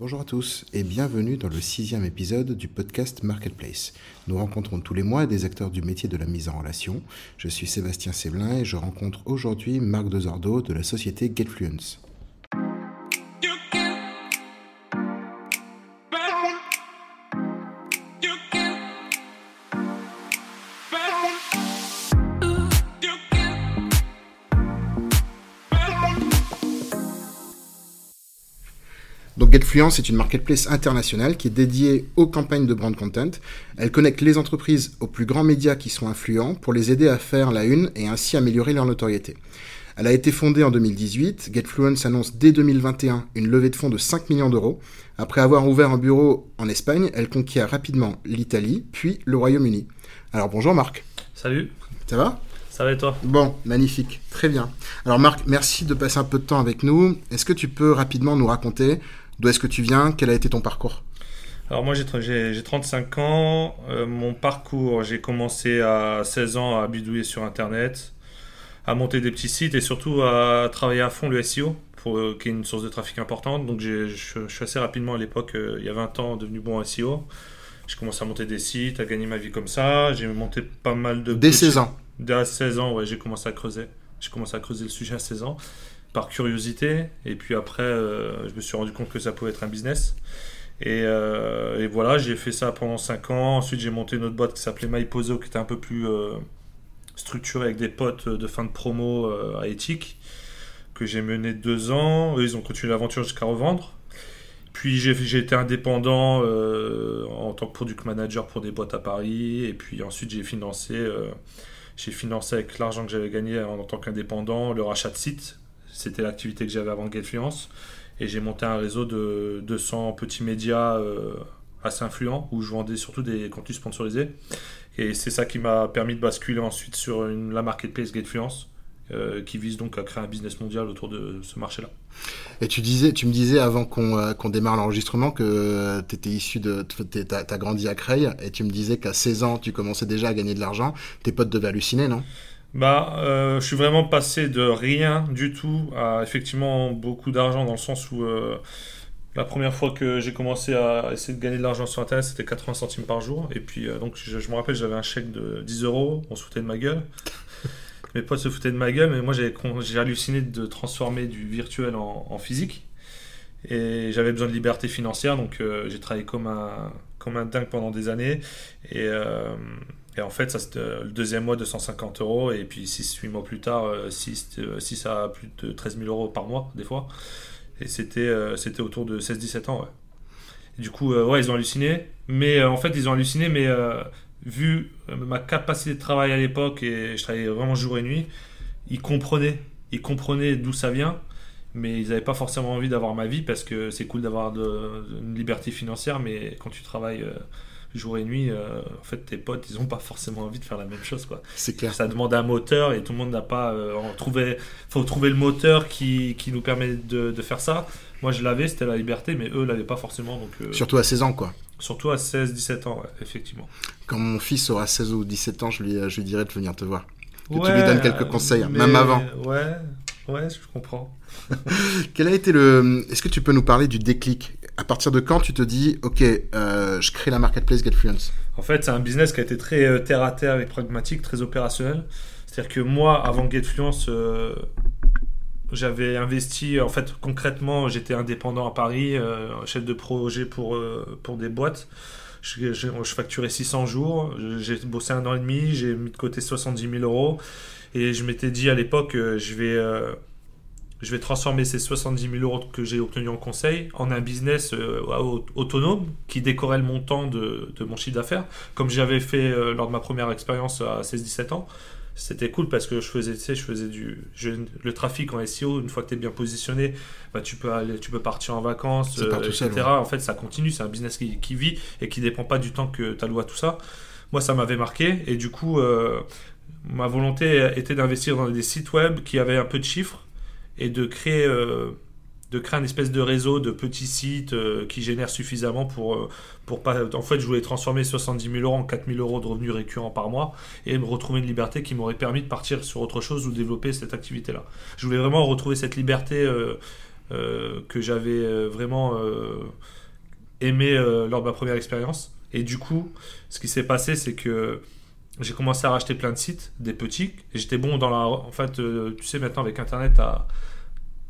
Bonjour à tous et bienvenue dans le sixième épisode du podcast Marketplace. Nous rencontrons tous les mois des acteurs du métier de la mise en relation. Je suis Sébastien Séblin et je rencontre aujourd'hui Marc Dezordo de la société GetFluence. Donc GetFluence est une marketplace internationale qui est dédiée aux campagnes de brand content. Elle connecte les entreprises aux plus grands médias qui sont influents pour les aider à faire la une et ainsi améliorer leur notoriété. Elle a été fondée en 2018. GetFluence annonce dès 2021 une levée de fonds de 5 millions d'euros. Après avoir ouvert un bureau en Espagne, elle conquiert rapidement l'Italie, puis le Royaume-Uni. Alors bonjour Marc. Salut. Ça va? Ça va et toi? Bon, magnifique, très bien. Alors Marc, merci de passer un peu de temps avec nous. Est-ce que tu peux rapidement nous raconter D'où est-ce que tu viens? Quel a été ton parcours? Alors moi j'ai 35 ans. Euh, mon parcours, j'ai commencé à 16 ans à bidouiller sur Internet, à monter des petits sites et surtout à travailler à fond le SEO, pour, euh, qui est une source de trafic importante. Donc je suis assez rapidement à l'époque, euh, il y a 20 ans, devenu bon en SEO. J'ai commencé à monter des sites, à gagner ma vie comme ça. J'ai monté pas mal de... Dès 16 ans Dès 16 ans, ouais, j'ai commencé à creuser. J'ai commencé à creuser le sujet à 16 ans par curiosité. Et puis après, euh, je me suis rendu compte que ça pouvait être un business. Et, euh, voilà, j'ai fait ça pendant 5 ans. Ensuite, j'ai monté une autre boîte qui s'appelait MyPozo, qui était un peu plus euh, structurée avec des potes de fin de promo à éthique, que j'ai mené 2 ans. Eux, ils ont continué l'aventure jusqu'à revendre. Puis j'ai été indépendant en tant que product manager pour des boîtes à Paris. Et puis ensuite, j'ai financé, j'ai financé avec l'argent que j'avais gagné en, en tant qu'indépendant le rachat de sites c'était l'activité que j'avais avant GetFluence. Et j'ai monté un réseau de 200 petits médias euh, assez influents où je vendais surtout des contenus sponsorisés. Et c'est ça qui m'a permis de basculer ensuite sur une, la marketplace GetFluence. Euh, qui vise donc à créer un business mondial autour de ce marché-là. Et tu disais, tu me disais avant qu'on euh, démarre l'enregistrement que tu étais issu de, tu as, grandi à Creil et tu me disais qu'à 16 ans tu commençais déjà à gagner de l'argent. Tes potes devaient halluciner, non? Bah, euh, je suis vraiment passé de rien du tout à effectivement beaucoup d'argent dans le sens où euh, la première fois que j'ai commencé à essayer de gagner de l'argent sur Internet, c'était 80 centimes par jour. Et puis, euh, donc, je, me rappelle, j'avais un chèque de 10 euros, on se foutait de ma gueule. Mes potes se foutaient de ma gueule, mais moi, j'ai halluciné de transformer du virtuel en, physique. Et j'avais besoin de liberté financière, donc j'ai travaillé comme un, comme un dingue pendant des années. Et et en fait, ça c'était euh, le deuxième mois de 150 euros, et puis 6-8 mois plus tard, 6, euh, 6 euh, à plus de 13 000 euros par mois, des fois. Et c'était c'était autour de 16-17 ans, ouais. du coup, ouais, ils ont halluciné. Mais en fait, ils ont halluciné, mais vu ma capacité de travail à l'époque, et je travaillais vraiment jour et nuit, ils comprenaient. Ils comprenaient d'où ça vient, mais ils n'avaient pas forcément envie d'avoir ma vie parce que c'est cool d'avoir une liberté financière, mais quand tu travailles jour et nuit, euh, en fait, tes potes, ils n'ont pas forcément envie de faire la même chose, quoi. C'est clair. Ça demande un moteur et tout le monde n'a pas. Euh, trouvé, faut trouver le moteur qui, qui nous permet de, de, faire ça. Moi, je l'avais, c'était la liberté, mais eux l'avaient pas forcément. Donc, euh, Surtout à 16 ans, quoi. Surtout à 16, 17 ans, effectivement. Quand mon fils aura 16 ou 17 ans, je lui, je lui dirai de venir te voir. Que tu lui donnes quelques conseils, même avant. Ouais, ouais, je comprends. Quel a été le. Est-ce que tu peux nous parler du déclic à partir de quand tu te dis, ok, euh, je crée la marketplace GetFluence En fait, c'est un business qui a été très euh, terre à terre et pragmatique, très opérationnel. C'est-à-dire que moi, avant GetFluence, euh, j'avais investi, en fait, concrètement, j'étais indépendant à Paris, chef de projet pour, pour des boîtes. Je, je, je, facturais 600 jours, j'ai bossé un an et demi, j'ai mis de côté 70 000 euros. Et je m'étais dit à l'époque, je vais je vais transformer ces 70 000 euros que j'ai obtenus en conseil en un business euh, autonome qui décorait le montant de, mon chiffre d'affaires, comme j'avais fait euh, lors de ma première expérience à 16-17 ans. C'était cool parce que je faisais, tu sais, je faisais du le trafic en SEO. Une fois que tu es bien positionné, bah, tu peux aller, tu peux partir en vacances, euh, etc. En fait, ça continue. C'est un business qui, vit et qui dépend pas du temps que tu alloues à tout ça. Moi, ça m'avait marqué et du coup, ma volonté était d'investir dans des sites web qui avaient un peu de chiffres et de créer, euh, de créer un espèce de réseau de petits sites euh, qui génèrent suffisamment pour, euh, pour pas. En fait, je voulais transformer 70 000 euros en 4 000 euros de revenus récurrents par mois et me retrouver une liberté qui m'aurait permis de partir sur autre chose ou développer cette activité-là. Je voulais vraiment retrouver cette liberté que j'avais vraiment aimé lors de ma première expérience. Et du coup, ce qui s'est passé, c'est que j'ai commencé à racheter plein de sites, des petits. Et j'étais bon dans la. En fait, tu sais, maintenant avec Internet,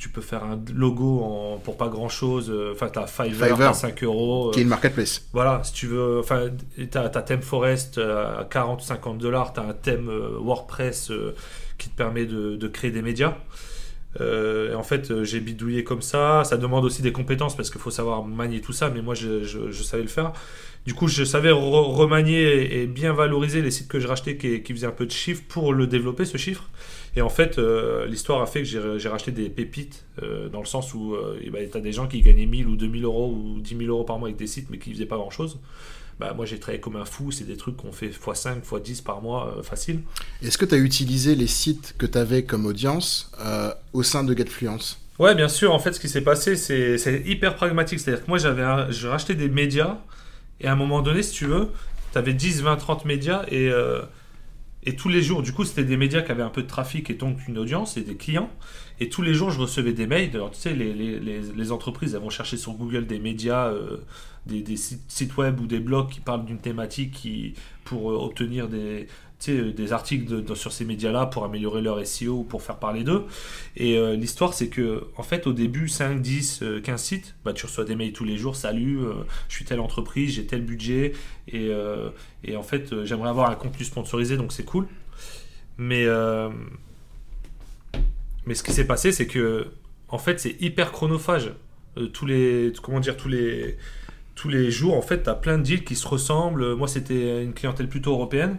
tu peux faire un logo en... pour pas grand chose. Euh, enfin, tu as Fiverr, 5 euros. Euh, qui est une marketplace. Voilà, si tu veux. Enfin, tu as, Theme Forest à 40 ou 50 dollars. Tu as un thème WordPress qui te permet de, de créer des médias. et en fait, j'ai bidouillé comme ça. Ça demande aussi des compétences parce qu'il faut savoir manier tout ça, mais moi, je, je, je savais le faire. Du coup, je savais remanier et, bien valoriser les sites que je rachetais qui, qui, faisaient un peu de chiffre pour le développer, ce chiffre. Et en fait, euh, l'histoire a fait que j'ai racheté des pépites, euh, dans le sens où euh, eh ben, tu as des gens qui gagnaient 1000 ou 2000 euros ou 10 000 euros par mois avec des sites, mais qui faisaient pas grand-chose. Bah, moi, j'ai travaillé comme un fou. C'est des trucs qu'on fait x5, x10 par mois, facile. Est-ce que tu as utilisé les sites que tu avais comme audience au sein de GetFluence? Ouais, bien sûr. En fait, ce qui s'est passé, c'est hyper pragmatique. C'est-à-dire que moi, j'avais racheté des médias et à un moment donné, si tu veux, tu avais 10, 20, 30 médias et, euh, et tous les jours, du coup, c'était des médias qui avaient un peu de trafic et donc une audience et des clients. Et tous les jours, je recevais des mails. Alors, tu sais, les, entreprises, elles vont chercher sur Google des médias, euh, des, sites web ou des blogs qui parlent d'une thématique pour euh, obtenir des, des articles sur ces médias-là pour améliorer leur SEO ou pour faire parler d'eux. Et euh, l'histoire, c'est que, en fait, au début, 5, 10, 15 sites, bah, tu reçois des mails tous les jours. Salut, euh, je suis telle entreprise, j'ai tel budget. Et, et en fait, j'aimerais avoir un contenu sponsorisé, donc c'est cool. Mais, mais ce qui s'est passé, c'est que, en fait, c'est hyper chronophage. tous les, comment dire, tous les, tous les jours, en fait, tu as plein de deals qui se ressemblent. Moi, c'était une clientèle plutôt européenne.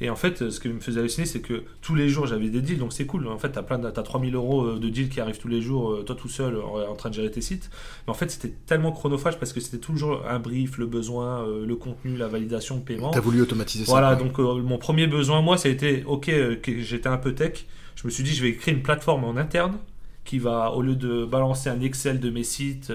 Et en fait, ce qui me faisait halluciner, c'est que tous les jours, j'avais des deals, donc c'est cool. En fait, tu as, plein de, as 3000 euros euh, de deals qui arrivent tous les jours, euh, toi tout seul, en, train de gérer tes sites. Mais en fait, c'était tellement chronophage parce que c'était toujours un brief, le besoin, euh, le contenu, la validation, le paiement. Tu as voulu automatiser ça. Voilà, donc mon premier besoin, moi, ça a été, ok, j'étais un peu tech, je me suis dit, je vais créer une plateforme en interne qui va, au lieu de balancer un Excel de mes sites,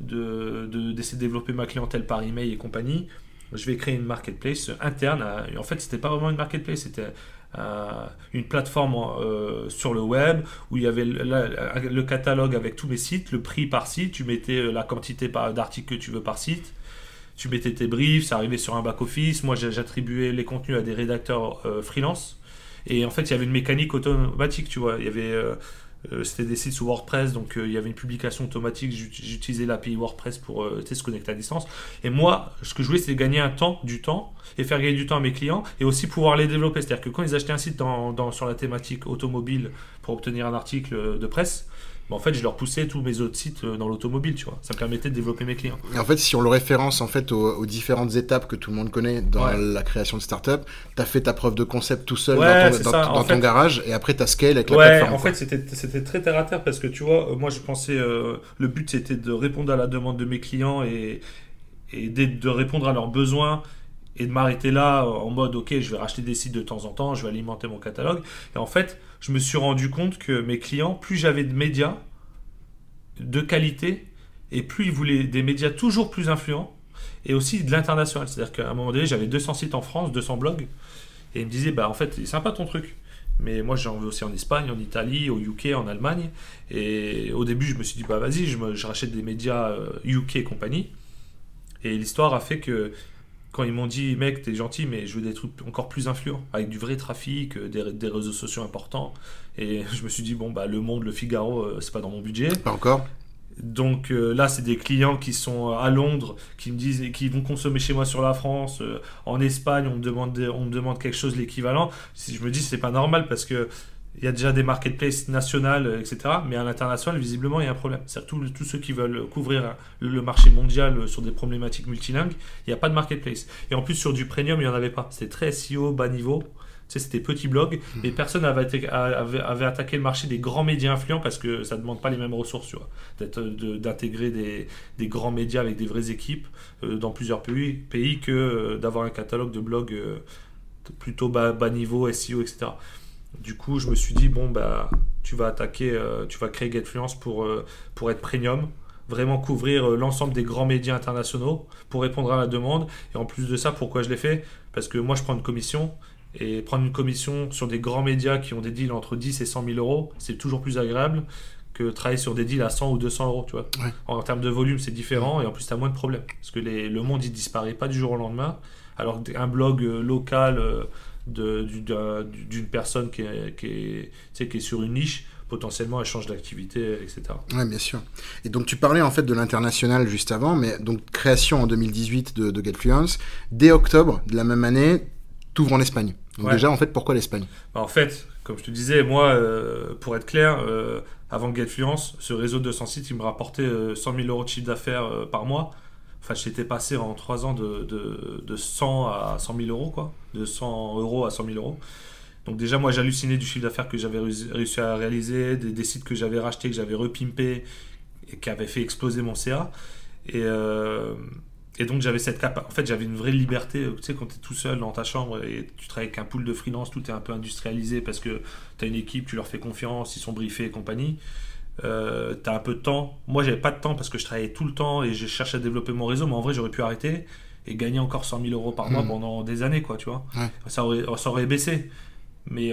de, d'essayer de développer ma clientèle par email et compagnie, je vais créer une marketplace interne. en fait, c'était pas vraiment une marketplace, c'était euh, une plateforme euh, sur le web où il y avait le, catalogue avec tous mes sites, le prix par site, tu mettais euh, la quantité d'articles que tu veux par site, tu mettais tes briefs, ça arrivait sur un back-office. Moi, j'attribuais les contenus à des rédacteurs freelance. Et en fait, il y avait une mécanique automatique, tu vois. Il y avait c'était des sites sous WordPress, donc euh, il y avait une publication automatique. J'utilisais l'API WordPress pour euh, se connecter à distance. Et moi, ce que je voulais, c'était gagner un temps, du temps, et faire gagner du temps à mes clients, et aussi pouvoir les développer. C'est-à-dire que quand ils achetaient un site dans, sur la thématique automobile pour obtenir un article de presse, en fait, je leur poussais tous mes autres sites euh, dans l'automobile, tu vois. Ça me permettait de développer mes clients. Et en fait, si on le référence en fait aux, différentes étapes que tout le monde connaît dans la création de start-up, tu as fait ta preuve de concept tout seul dans ton, garage et après tu as scale avec la ouais, plateforme. En fait, c'était très terre à terre parce que tu vois, euh, moi je pensais, euh, le but c'était de répondre à la demande de mes clients et, et de répondre à leurs besoins et de m'arrêter là en mode ok je vais racheter des sites de temps en temps, je vais alimenter mon catalogue. Et en fait je me suis rendu compte que mes clients, plus j'avais de médias de qualité et plus ils voulaient des médias toujours plus influents et aussi de l'international. C'est-à-dire qu'à un moment donné j'avais 200 sites en France, 200 blogs et ils me disaient bah en fait c'est sympa ton truc. Mais moi, j'en veux aussi en Espagne, en Italie, au UK, en Allemagne. Et au début, je me suis dit, bah vas-y, je, je rachète des médias UK euh, et compagnie. Et l'histoire a fait que quand ils m'ont dit, mec, t'es gentil, mais je veux des trucs encore plus influents, avec du vrai trafic, euh, des, réseaux sociaux importants. Et je me suis dit, bon, bah, Le Monde, Le Figaro, euh, c'est pas dans mon budget. Pas encore. Donc euh, là, c'est des clients qui sont à Londres, qui me disent, qui vont consommer chez moi sur la France, en Espagne, on me demande, on me demande quelque chose l'équivalent. Si je me dis, c'est pas normal parce que il y a déjà des marketplaces nationales, euh, etc. Mais à l'international, visiblement, il y a un problème. C'est-à-dire tous, tous ceux qui veulent couvrir le marché mondial euh, sur des problématiques multilingues, il n'y a pas de marketplace. Et en plus, sur du premium, il n'y en avait pas. C'était très SEO, bas niveau. Tu sais, c'était petit blog et personne avait, avait, attaqué le marché des grands médias influents parce que ça ne demande pas les mêmes ressources, tu vois. D'intégrer des, des, grands médias avec des vraies équipes euh, dans plusieurs pays, pays que d'avoir un catalogue de blogs plutôt bas, bas niveau, SEO, etc. Du coup, je me suis dit, bon, bah, tu vas attaquer, euh, tu vas créer GetFluence pour, euh, pour être premium, vraiment couvrir euh, l'ensemble des grands médias internationaux pour répondre à la demande. Et en plus de ça, pourquoi je l'ai fait? Parce que moi, je prends une commission. Et prendre une commission sur des grands médias qui ont des deals entre 10 et 100 000 euros, c'est toujours plus agréable que travailler sur des deals à 100 ou 200 euros, tu vois. En, termes de volume, c'est différent et en plus, tu as moins de problèmes. Parce que le monde, il disparaît pas du jour au lendemain. Alors qu'un blog local euh, d'une personne qui est, qui, est, qui est sur une niche, potentiellement elle change d'activité, etc. Oui, bien sûr. Et donc tu parlais en fait de l'international juste avant, mais donc création en 2018 de, de GetFluence. Dès octobre de la même année, tu ouvres en Espagne. Donc déjà, en fait, pourquoi l'Espagne? Bah, En fait, comme je te disais, moi, euh, pour être clair, euh, avant GetFluence, ce réseau de 200 sites, il me rapportait 100 euh, 000 euros de chiffre d'affaires par mois. Enfin, j'étais passé en 3 ans de, de, de, 100 à 100 000 euros, quoi. De 100 euros à 100 000 euros. Donc déjà, moi, j'hallucinais du chiffre d'affaires que j'avais réussi à réaliser, des, sites que j'avais rachetés, que j'avais repimpés et qui avaient fait exploser mon CA. Et, et donc j'avais cette cap. En fait, j'avais une vraie liberté. Tu sais, quand tu es tout seul dans ta chambre et tu travailles avec un pool de freelance, tout est un peu industrialisé parce que tu as une équipe, tu leur fais confiance, ils sont briefés et compagnie. Euh, tu as un peu de temps. Moi, j'avais pas de temps parce que je travaillais tout le temps et je cherchais à développer mon réseau, mais en vrai, j'aurais pu arrêter et gagner encore 100 000 euros par mois mmh. pendant des années, quoi, tu vois. Ça, aurait, ça aurait baissé. Mais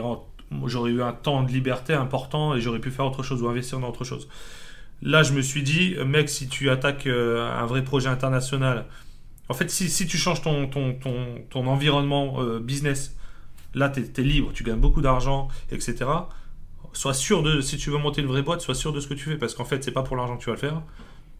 j'aurais eu un temps de liberté important et j'aurais pu faire autre chose ou investir dans autre chose. Là, je me suis dit, mec, si tu attaques euh, un vrai projet international, en fait, si, tu changes ton, ton, ton, environnement euh, business, là, tu es, libre, tu gagnes beaucoup d'argent, etc. Sois sûr de, si tu veux monter une vraie boîte, sois sûr de ce que tu fais, parce qu'en fait, c'est pas pour l'argent que tu vas le faire.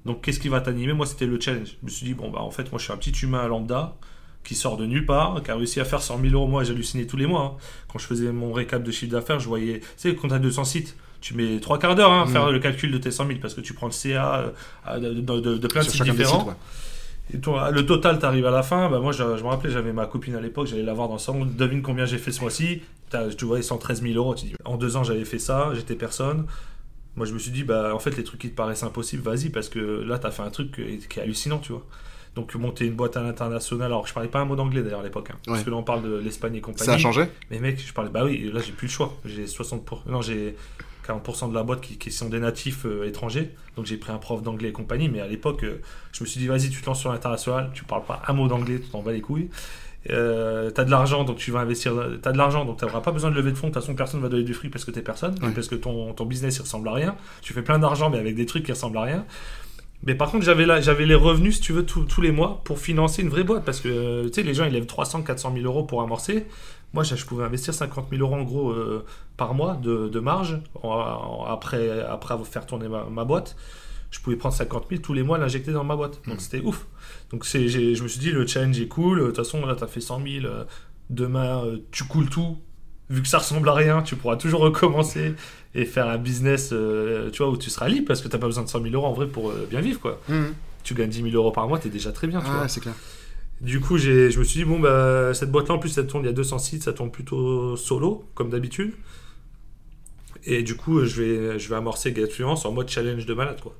Donc, qu'est-ce qui va t'animer? Moi, c'était le challenge. Je me suis dit, bon, bah, en fait, moi, je suis un petit humain lambda qui sort de nulle part, qui a réussi à faire 100 000 euros. Moi, j'hallucinais tous les mois. Hein. Quand je faisais mon récap de chiffre d'affaires, je voyais, tu sais, quand tu as 200 sites, tu mets trois quarts d'heure à hein, faire mm. le calcul de tes 100 000 parce que tu prends le CA euh, de, plein de sites différents. Et toi, le total, tu arrives à la fin. Bah, moi, je, me rappelais, j'avais ma copine à l'époque, j'allais la voir dans le salon. Devine combien j'ai fait ce mois-ci? Tu vois, 113 000 euros. Tu dis, en deux ans, j'avais fait ça, j'étais personne. Moi, je me suis dit, bah, en fait, les trucs qui te paraissent impossibles, vas-y, parce que là, tu as fait un truc qui est hallucinant, tu vois. Donc monter une boîte à l'international. Alors je parlais pas un mot d'anglais d'ailleurs à l'époque, hein, parce que là on parle de l'Espagne et compagnie. Ça a changé? Mais mec, je parlais. Bah oui, là j'ai plus le choix. J'ai 60 non j'ai 40% de la boîte qui, sont des natifs euh, étrangers. Donc j'ai pris un prof d'anglais et compagnie. Mais à l'époque, euh, je me suis dit, vas-y, tu te lances sur l'international, tu parles pas un mot d'anglais, tu t'en bats les couilles. Euh, tu as de l'argent, donc tu vas investir. Tu as de l'argent, donc tu n'auras pas besoin de lever de fonds. De toute façon, personne ne va donner du fric parce que tu es personne, parce que ton, ton business il ressemble à rien. Tu fais plein d'argent, mais avec des trucs qui ressemblent à rien. Mais par contre, j'avais, j'avais les revenus, si tu veux, tous les mois pour financer une vraie boîte. Parce que, tu sais, les gens, ils lèvent 300, 400 000 euros pour amorcer. Moi, je, pouvais investir 50 000 euros en gros euh, par mois de, marge après, après faire tourner ma, boîte. Je pouvais prendre 50 000 tous les mois, l'injecter dans ma boîte. Donc, hmm. c'était ouf. Donc, je me suis dit, le challenge est cool. De toute façon, là, tu as fait 100 000. Euh, demain, euh, tu coules tout. Vu que ça ressemble à rien, tu pourras toujours recommencer et faire un business tu vois, où tu seras libre parce que tu n'as pas besoin de 100 000 euros en vrai pour bien vivre. quoi. Mhm. Tu gagnes 10 000 euros par mois, tu es déjà très bien. Tu ah, c'est clair. Du coup, je me suis dit, bon, bah, cette boîte-là, en plus, ça tourne, il y a 200 sites, ça tourne plutôt solo, comme d'habitude. Et du coup, je vais, je vais amorcer GetFluence en mode challenge de malade. Quoi.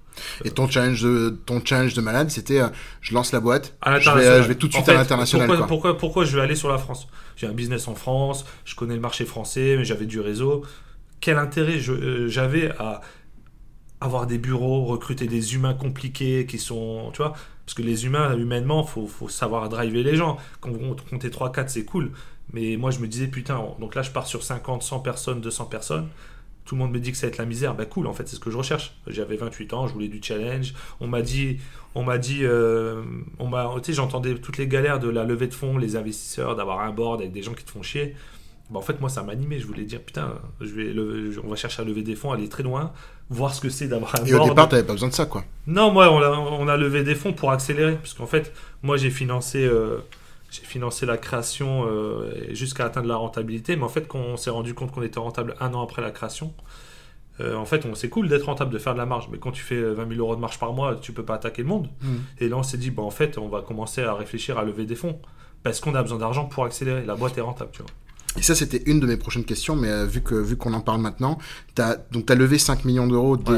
Et ton challenge de, ton challenge de malade, c'était euh, je lance la boîte, je vais, je vais, tout de suite à l'international. Pourquoi, pourquoi, pourquoi, je vais aller sur la France? J'ai un business en France, je connais le marché français, mais j'avais du réseau quel intérêt euh, j'avais à avoir des bureaux, recruter des humains compliqués qui sont, tu vois, parce que les humains, humainement, faut, faut savoir driver les gens. Quand on comptait 3-4, c'est cool. Mais moi, je me disais, putain, donc là, je pars sur 50, 100 personnes, 200 personnes. Tout le monde me dit que ça va être la misère. Bah cool, en fait, c'est ce que je recherche. J'avais 28 ans, je voulais du challenge. On m'a dit, on m'a dit, euh, on m'a, tu j'entendais toutes les galères de la levée de fonds, les investisseurs, d'avoir un board avec des gens qui te font chier. Bah, en fait, moi, ça m'animait. Je voulais dire, putain, je vais on va chercher à lever des fonds, aller très loin, voir ce que c'est d'avoir un Et au départ, tu n'avais pas besoin de ça, quoi. Non, moi, on a, on a levé des fonds pour accélérer. Parce qu'en fait, moi, j'ai financé, euh, j'ai financé la création euh, jusqu'à atteindre la rentabilité. Mais en fait, quand on s'est rendu compte qu'on était rentable un an après la création, euh, en fait, c'est cool d'être rentable, de faire de la marge. Mais quand tu fais 20 000 euros de marge par mois, tu peux pas attaquer le monde. Mmh. Et là, on s'est dit, bah, en fait, on va commencer à réfléchir à lever des fonds. Parce qu'on a besoin d'argent pour accélérer. La boîte est rentable, tu vois. Et ça, c'était une de mes prochaines questions, mais euh, vu que vu qu'on en parle maintenant, as, donc tu as levé 5 millions d'euros dès,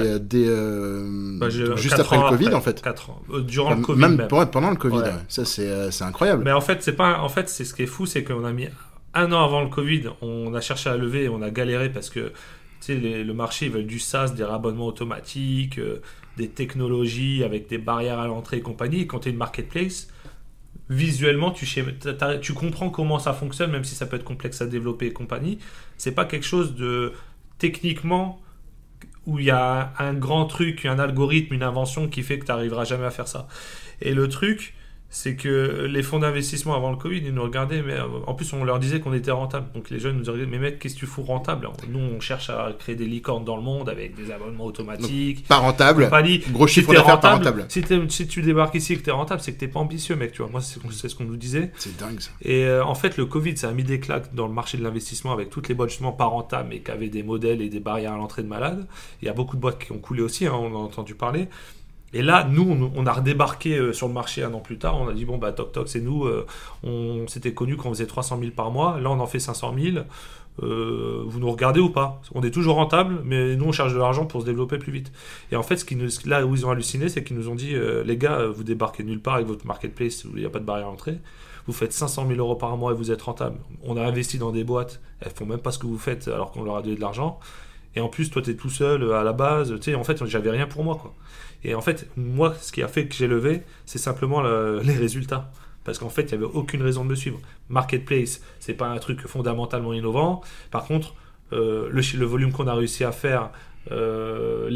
euh, bah, juste après le Covid, en fait. 4 ans. Euh, durant le Covid. Même, pendant le Covid. Ça, c'est incroyable. Mais en fait, c'est pas, en fait, c'est ce qui est fou, c'est qu'on a mis un an avant le Covid, on a cherché à lever et on a galéré parce que le marché, ils veulent du SaaS, des rabonnements automatiques, des technologies avec des barrières à l'entrée et compagnie. Et quand tu es une marketplace, visuellement, tu, tu comprends comment ça fonctionne, même si ça peut être complexe à développer et compagnie. C'est pas quelque chose de techniquement où il y a un, grand truc, un algorithme, une invention qui fait que tu n'arriveras jamais à faire ça. Et le truc, c'est que les fonds d'investissement avant le Covid, ils nous regardaient, mais euh, en plus on leur disait qu'on était rentable. Donc les jeunes nous disaient, mais mec, qu'est-ce que tu fous rentable? Nous, on cherche à créer des licornes dans le monde avec des abonnements automatiques. pas rentable. Pas dit, gros chiffre d'affaires pas rentable. Si, si, tu débarques ici et que tu es rentable, c'est que tu pas ambitieux, mec. Tu vois, moi, c'est ce qu'on nous disait. C'est dingue ça. Et euh, en fait, le Covid, ça a mis des claques dans le marché de l'investissement avec toutes les boîtes justement pas rentables, mais qui avaient des modèles et des barrières à l'entrée de malades. Il y a beaucoup de boîtes qui ont coulé aussi, hein, on a entendu parler. Et là, nous, on, a redébarqué euh, sur le marché un an plus tard. On a dit, bon, bah, toc toc, c'est nous. Euh, on s'était connu qu'on faisait 300 000 par mois. Là, on en fait 500 000. Euh, vous nous regardez ou pas? On est toujours rentable, mais nous, on charge de l'argent pour se développer plus vite. Et en fait, ce qui nous, là où ils ont halluciné, c'est qu'ils nous ont dit, les gars, vous débarquez nulle part avec votre marketplace il n'y a pas de barrière à. Vous faites 500 000 euros par mois et vous êtes rentable. On a investi dans des boîtes, elles font même pas ce que vous faites alors qu'on leur a donné de l'argent. Et en plus, toi, tu es tout seul à la base. Tu sais, en fait, j'avais rien pour moi, quoi. Et en fait, moi, ce qui a fait que j'ai levé, c'est simplement les résultats. Parce qu'en fait, il n'y avait aucune raison de me suivre. Marketplace, c'est pas un truc fondamentalement innovant. Par contre, euh, le, le, volume qu'on a réussi à faire euh,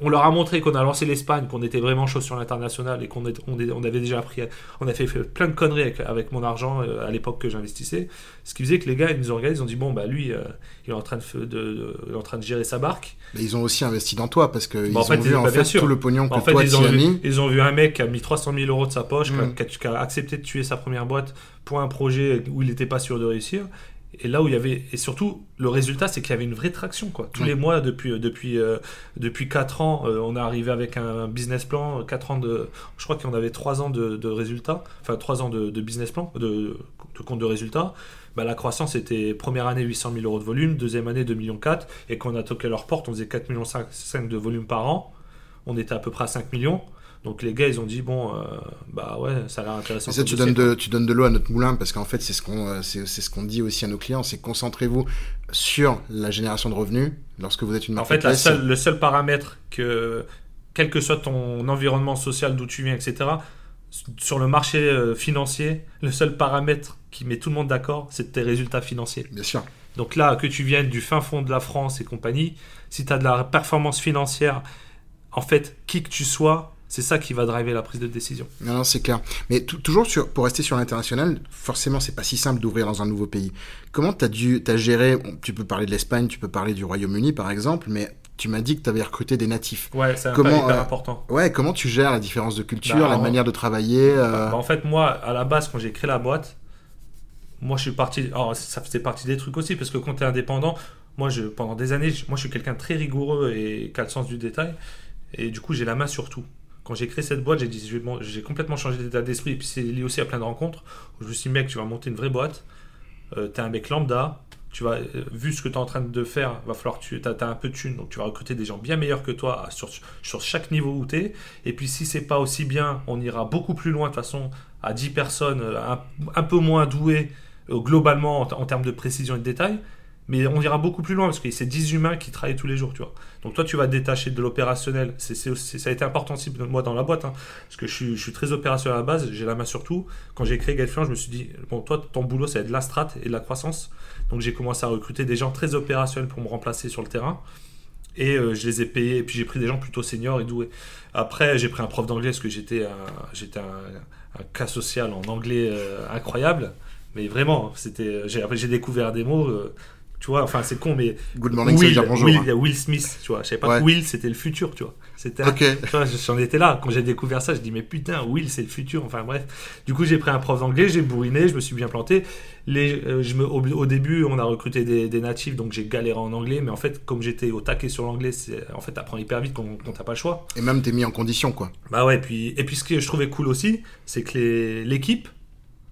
on leur a montré qu'on a lancé l'Espagne, qu'on était vraiment chaud sur l'international et qu'on on, avait déjà appris, on a fait, plein de conneries avec, mon argent euh, à l'époque que j'investissais. Ce qui faisait que les gars, ils nous ont regardé, ils ont dit bon bah lui, euh, il est en train de, en train de gérer sa barque. Mais ils ont aussi investi dans toi parce qu'ils bah, ont vu en bah, fait tout le pognon que en fait, toi ils ont, vu, mis. ils ont vu un mec qui a mis 300 000 euros de sa poche, mm. qui, a, accepté de tuer sa première boîte pour un projet où il n'était pas sûr de réussir et là où il y avait et surtout le résultat c'est qu'il y avait une vraie traction quoi. Tous les mois depuis euh, depuis euh, depuis 4 ans euh, on est arrivé avec un business plan 4 ans de je crois qu'on avait 3 ans de, de, résultats enfin 3 ans de, de business plan de, de, compte de résultats. Bah, la croissance était première année 800 000 euros de volume deuxième année 2 millions 4 et quand on a toqué leur porte on faisait 4 millions 5, de volume par an. On était à peu près à 5 millions donc les gars, ils ont dit bon, euh, bah ouais, ça a l'air intéressant. ça, tu donnes, de, tu donnes de l'eau à notre moulin parce qu'en fait, c'est ce qu'on euh, c'est, ce qu'on dit aussi à nos clients, c'est concentrez-vous sur la génération de revenus lorsque vous êtes une marque. En fait, le seul paramètre que, quel que soit ton environnement social, d'où tu viens, etc., sur le marché euh, financier, le seul paramètre qui met tout le monde d'accord, c'est tes résultats financiers. Bien sûr. Donc là, que tu viennes du fin fond de la France et compagnie, si tu as de la performance financière, en fait, qui que tu sois, c'est ça qui va driver la prise de décision. Non, non c'est clair. Mais toujours sur, pour rester sur l'international, forcément, c'est pas si simple d'ouvrir dans un nouveau pays. Comment tu as dû as géré Tu peux parler de l'Espagne, tu peux parler du Royaume-Uni, par exemple, mais tu m'as dit que tu avais recruté des natifs. Ouais, c'est hyper euh, important. Ouais, comment tu gères la différence de culture, bah, la manière de travailler euh? bah, En fait, moi, à la base, quand j'ai créé la boîte, moi, je suis parti. Alors, ça faisait partie des trucs aussi, parce que quand tu es indépendant, moi, je, pendant des années, moi, je suis quelqu'un de très rigoureux et qui a le sens du détail. Et du coup, j'ai la main sur tout quand j'ai créé cette boîte, j'ai dit, j'ai complètement changé d'état d'esprit. Et puis c'est lié aussi à plein de rencontres. Je me suis dit, mec, tu vas monter une vraie boîte. Euh, tu es un mec lambda. Tu vas, euh, vu ce que tu es en train de faire, va falloir tu as, un peu de thunes. Donc tu vas recruter des gens bien meilleurs que toi sur, chaque niveau où tu es. Et puis si c'est pas aussi bien, on ira beaucoup plus loin de toute façon à 10 personnes euh, un, peu moins douées globalement en, termes de précision et de détail. Mais on ira beaucoup plus loin parce que c'est 10 humains qui travaillent tous les jours, tu. Donc toi, tu vas détacher de l'opérationnel. Ça a été important aussi moi dans la boîte, hein, parce que je suis, très opérationnel à la base, j'ai la main sur tout. Quand j'ai créé Getfluent, je me suis dit, bon, toi, ton boulot, c'est de la strat et de la croissance. Donc j'ai commencé à recruter des gens très opérationnels pour me remplacer sur le terrain. Et euh, je les ai payés, et puis j'ai pris des gens plutôt seniors et doués. Après, j'ai pris un prof d'anglais parce que j'étais un, cas social en anglais euh, incroyable. Mais vraiment, c'était, j'ai, j'ai découvert des mots. Euh, tu vois, enfin, c'est con, mais. Good morning, Will, bonjour. Will, hein. Will Smith, tu vois. Je savais pas que Will, c'était le futur, tu vois. C'était. j'en étais là. Quand j'ai découvert ça, je dis, mais putain, Will, c'est le futur. Enfin, bref. Du coup, j'ai pris un prof d'anglais, j'ai bourriné, je me suis bien planté. Les, euh, je me, au, début, on a recruté des, natifs, donc j'ai galéré en anglais. Mais en fait, comme j'étais au taquet sur l'anglais, en fait, t'apprends hyper vite quand, quand t'as pas le choix. Et même, t'es mis en condition, quoi. Bah ouais, puis, et puis ce que je trouvais cool aussi, c'est que l'équipe,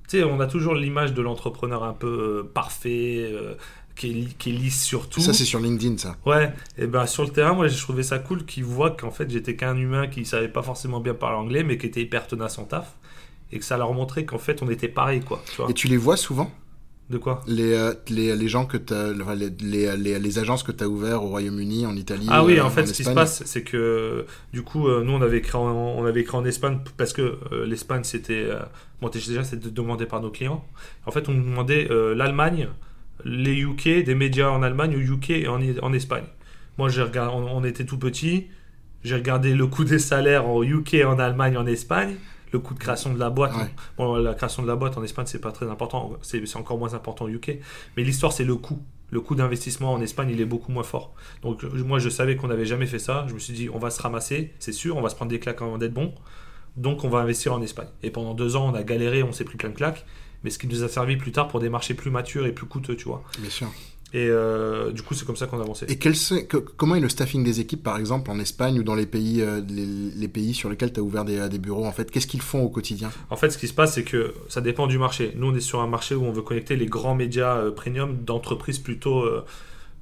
tu sais, on a toujours l'image de l'entrepreneur un peu euh, parfait, euh, qui qui lisse sur tout. Ça, c'est sur LinkedIn, ça. Ouais, et ben sur le terrain, moi, j'ai trouvé ça cool qu'ils voient qu'en fait, j'étais qu'un humain qui savait pas forcément bien parler anglais, mais qui était hyper tenace en taf. Et que ça leur montrait qu'en fait, on était pareil, quoi. et tu les vois souvent? De quoi? Les, euh, les, les, gens que les, les, les, agences que tu as ouvertes au Royaume-Uni, en Italie. Ah oui, euh, en fait, ce qui se passe, c'est que du coup, euh, nous, on avait créé en, on avait créé en Espagne parce que l'Espagne, c'était. bon, déjà, c'était demandé par nos clients. En fait, on demandait l'Allemagne, les UK, des médias en Allemagne, au UK et en, en Espagne. Moi, j'ai regardé, on, était tout petit. J'ai regardé le coût des salaires au UK, en Allemagne, en Espagne. Le coût de création de la boîte. Bon, la création de la boîte en Espagne, c'est pas très important. C'est encore moins important au UK. Mais l'histoire, c'est le coût. Le coût d'investissement en Espagne, il est beaucoup moins fort. Donc, moi, je savais qu'on n'avait jamais fait ça. Je me suis dit, on va se ramasser, c'est sûr, on va se prendre des claques avant d'être bon. Donc, on va investir en Espagne. Et pendant deux ans, on a galéré, on s'est pris plein de claques. Mais ce qui nous a servi plus tard pour des marchés plus matures et plus coûteux, tu vois. Bien sûr. Et euh, du coup, c'est comme ça qu'on a avancé. Et quel, comment est le staffing des équipes, par exemple, en Espagne ou dans les pays, euh, les, pays sur lesquels tu as ouvert des, des, bureaux en fait? Qu'est-ce qu'ils font au quotidien? En fait, ce qui se passe, c'est que ça dépend du marché. Nous, on est sur un marché où on veut connecter les grands médias euh, premium d'entreprises plutôt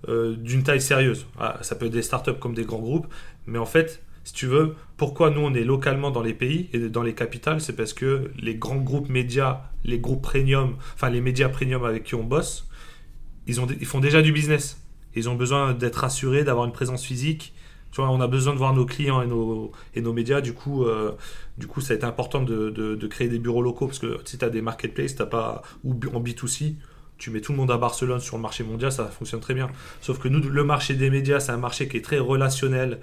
d'une taille sérieuse. Ah, ça peut être des startups comme des grands groupes, mais en fait, si tu veux, pourquoi nous on est localement dans les pays et dans les capitales, c'est parce que les grands groupes médias, les groupes premium, enfin les médias premium avec qui on bosse, ils, ont, ils font déjà du business. Ils ont besoin d'être rassurés, d'avoir une présence physique. Tu vois, on a besoin de voir nos clients et nos, et nos médias. Du coup, euh, du coup, ça a été important de, de, créer des bureaux locaux parce que si tu as des marketplaces, t'as pas, ou en B2C, tu mets tout le monde à Barcelone sur le marché mondial, ça fonctionne très bien. Sauf que nous, le marché des médias, c'est un marché qui est très relationnel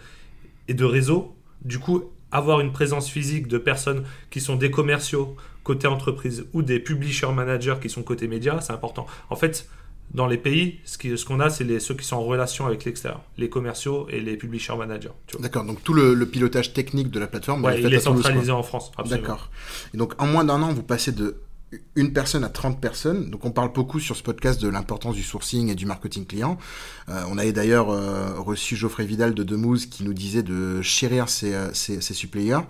et de réseau. Du coup, avoir une présence physique de personnes qui sont des commerciaux côté entreprise ou des publisher managers qui sont côté médias, c'est important. En fait, dans les pays, ce qu'on a, c'est ceux qui sont en relation avec l'extérieur, les commerciaux et les publisher managers. D'accord, donc tout le, pilotage technique de la plateforme ouais, il est centralisé en France. D'accord. Et donc en moins d'un an, vous passez de une personne à 30 personnes. Donc on parle beaucoup sur ce podcast de l'importance du sourcing et du marketing client. Euh, on avait d'ailleurs euh, reçu Geoffrey Vidal de Demouze qui nous disait de chérir ses, euh, ses, supplayers.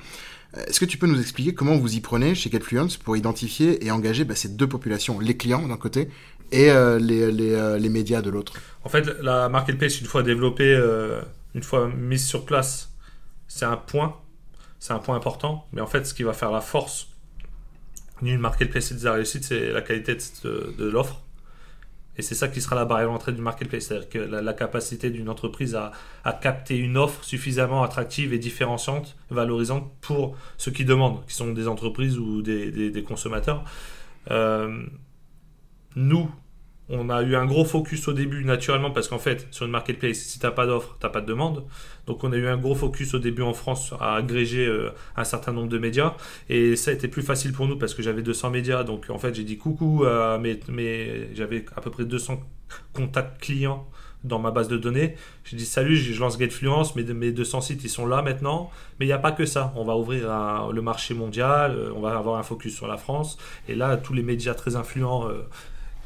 Est-ce que tu peux nous expliquer comment vous y prenez chez Getfluence pour identifier et engager bah, ces deux populations, les clients d'un côté et les, les, les, médias de l'autre? En fait, la marketplace, une fois développée, une fois mise sur place, c'est un point, c'est un point important. Mais en fait, ce qui va faire la force d'une marketplace et de la réussite, c'est la qualité de, l'offre. Et c'est ça qui sera la barrière d'entrée du marketplace, c'est-à-dire que la, capacité d'une entreprise à, capter une offre suffisamment attractive et différenciante, valorisante pour ceux qui demandent, qui sont des entreprises ou des consommateurs. Euh, nous, on a eu un gros focus au début naturellement parce qu'en fait sur une marketplace si tu n'as pas d'offre tu n'as pas de demande donc on a eu un gros focus au début en France à agréger euh, un certain nombre de médias et ça a été plus facile pour nous parce que j'avais 200 médias donc en fait j'ai dit coucou à mes, j'avais à peu près 200 contacts clients dans ma base de données. J'ai dit salut, je lance GetFluence, mes, mes 200 sites ils sont là maintenant. Mais il n'y a pas que ça. On va ouvrir le marché mondial, euh, on va avoir un focus sur la France. Et là, tous les médias très influents euh,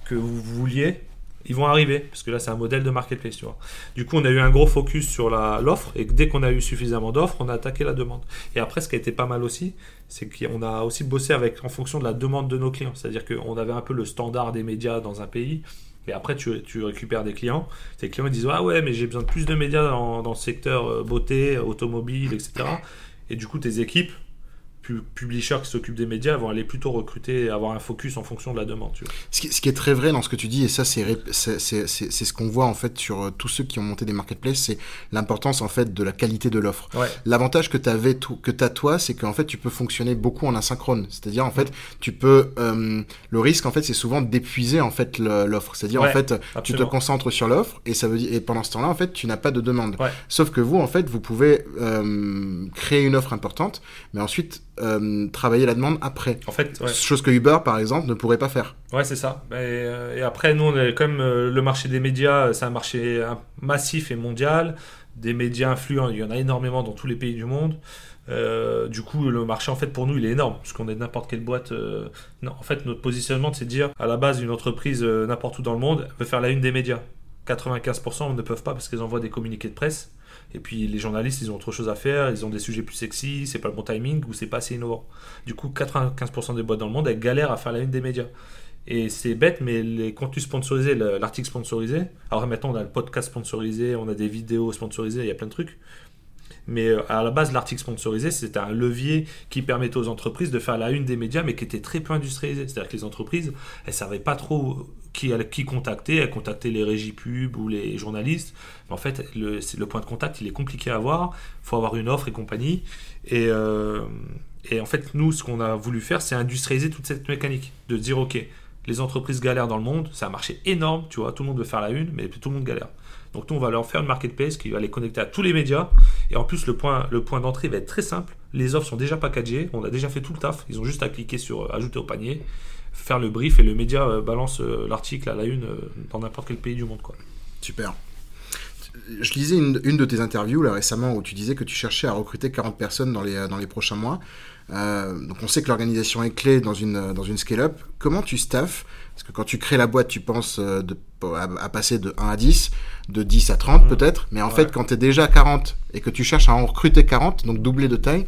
que vous vouliez, ils vont arriver, parce que là c'est un modèle de marketplace, tu vois. Du coup, on a eu un gros focus sur l'offre, et dès qu'on a eu suffisamment d'offres, on a attaqué la demande. Et après, ce qui a été pas mal aussi, c'est qu'on a aussi bossé avec, en fonction de la demande de nos clients. C'est-à-dire qu'on avait un peu le standard des médias dans un pays, et après tu, récupères des clients. Tes clients disent Ah ouais, mais j'ai besoin de plus de médias dans, dans le secteur euh, beauté, automobile, etc. Et du coup, tes équipes, publishers qui s'occupent des médias vont aller plutôt recruter et avoir un focus en fonction de la demande. Ce, qui, est très vrai dans ce que tu dis, et ça c'est ce qu'on voit en fait sur euh, tous ceux qui ont monté des marketplaces, c'est l'importance en fait de la qualité de l'offre. L'avantage que tu avais que tu as toi, c'est qu'en fait tu peux fonctionner beaucoup en asynchrone. C'est-à-dire en fait tu peux euh, le risque en fait c'est souvent d'épuiser en fait l'offre. C'est-à-dire en fait tu te concentres sur l'offre et ça veut dire et pendant ce temps-là en fait tu n'as pas de demande. Sauf que vous en fait vous pouvez euh, créer une offre importante, mais ensuite euh, travailler la demande après. En fait, chose que Uber par exemple ne pourrait pas faire. Ouais, c'est ça. Et, euh, et, après, nous, on est comme euh, le marché des médias, c'est un marché massif et mondial. Des médias influents, il y en a énormément dans tous les pays du monde. du coup, le marché, en fait, pour nous, il est énorme, puisqu'on est n'importe quelle boîte. Non, en fait, notre positionnement, c'est de dire, à la base, une entreprise n'importe où dans le monde veut faire la une des médias. 95% ne peuvent pas parce qu'ils envoient des communiqués de presse. Et puis les journalistes, ils ont autre chose à faire, ils ont des sujets plus sexy, c'est pas le bon timing ou c'est pas assez innovant. Du coup, 95% des boîtes dans le monde, elles galèrent à faire la une des médias. Et c'est bête, mais les contenus sponsorisés, l'article sponsorisé, alors maintenant on a le podcast sponsorisé, on a des vidéos sponsorisées, il y a plein de trucs. Mais euh, à la base, l'article sponsorisé, c'était un levier qui permettait aux entreprises de faire la une des médias, mais qui était très peu industrialisé. C'est-à-dire que les entreprises, elles ne savaient pas trop qui, qui contacter. Elles contactaient les régies ou les journalistes. En fait, le, point de contact, il est compliqué à avoir. Il faut avoir une offre et compagnie. Et, euh, et en fait, nous, ce qu'on a voulu faire, c'est industrialiser toute cette mécanique. De dire, OK, les entreprises galèrent dans le monde, c'est un marché énorme, tu vois, tout le monde veut faire la une, mais tout le monde galère. Donc nous, on va leur faire une marketplace qui va les connecter à tous les médias. Et en plus, le point, le point d'entrée va être très simple. Les offres sont déjà packagées, on a déjà fait tout le taf. Ils ont juste à cliquer sur ajouter au panier, faire le brief et le média euh, balance euh, l'article à la une dans n'importe quel pays du monde. Quoi. Super. Je lisais une, de tes interviews là récemment où tu disais que tu cherchais à recruter 40 personnes dans les, dans les prochains mois. donc on sait que l'organisation est clé dans une, dans une scale-up. Comment tu staffes? Parce que quand tu crées la boîte, tu penses de, à, passer de 1 à 10 de 10 à 30 mmh. peut-être, mais en fait quand tu es déjà à 40 et que tu cherches à en recruter 40, donc doubler de taille,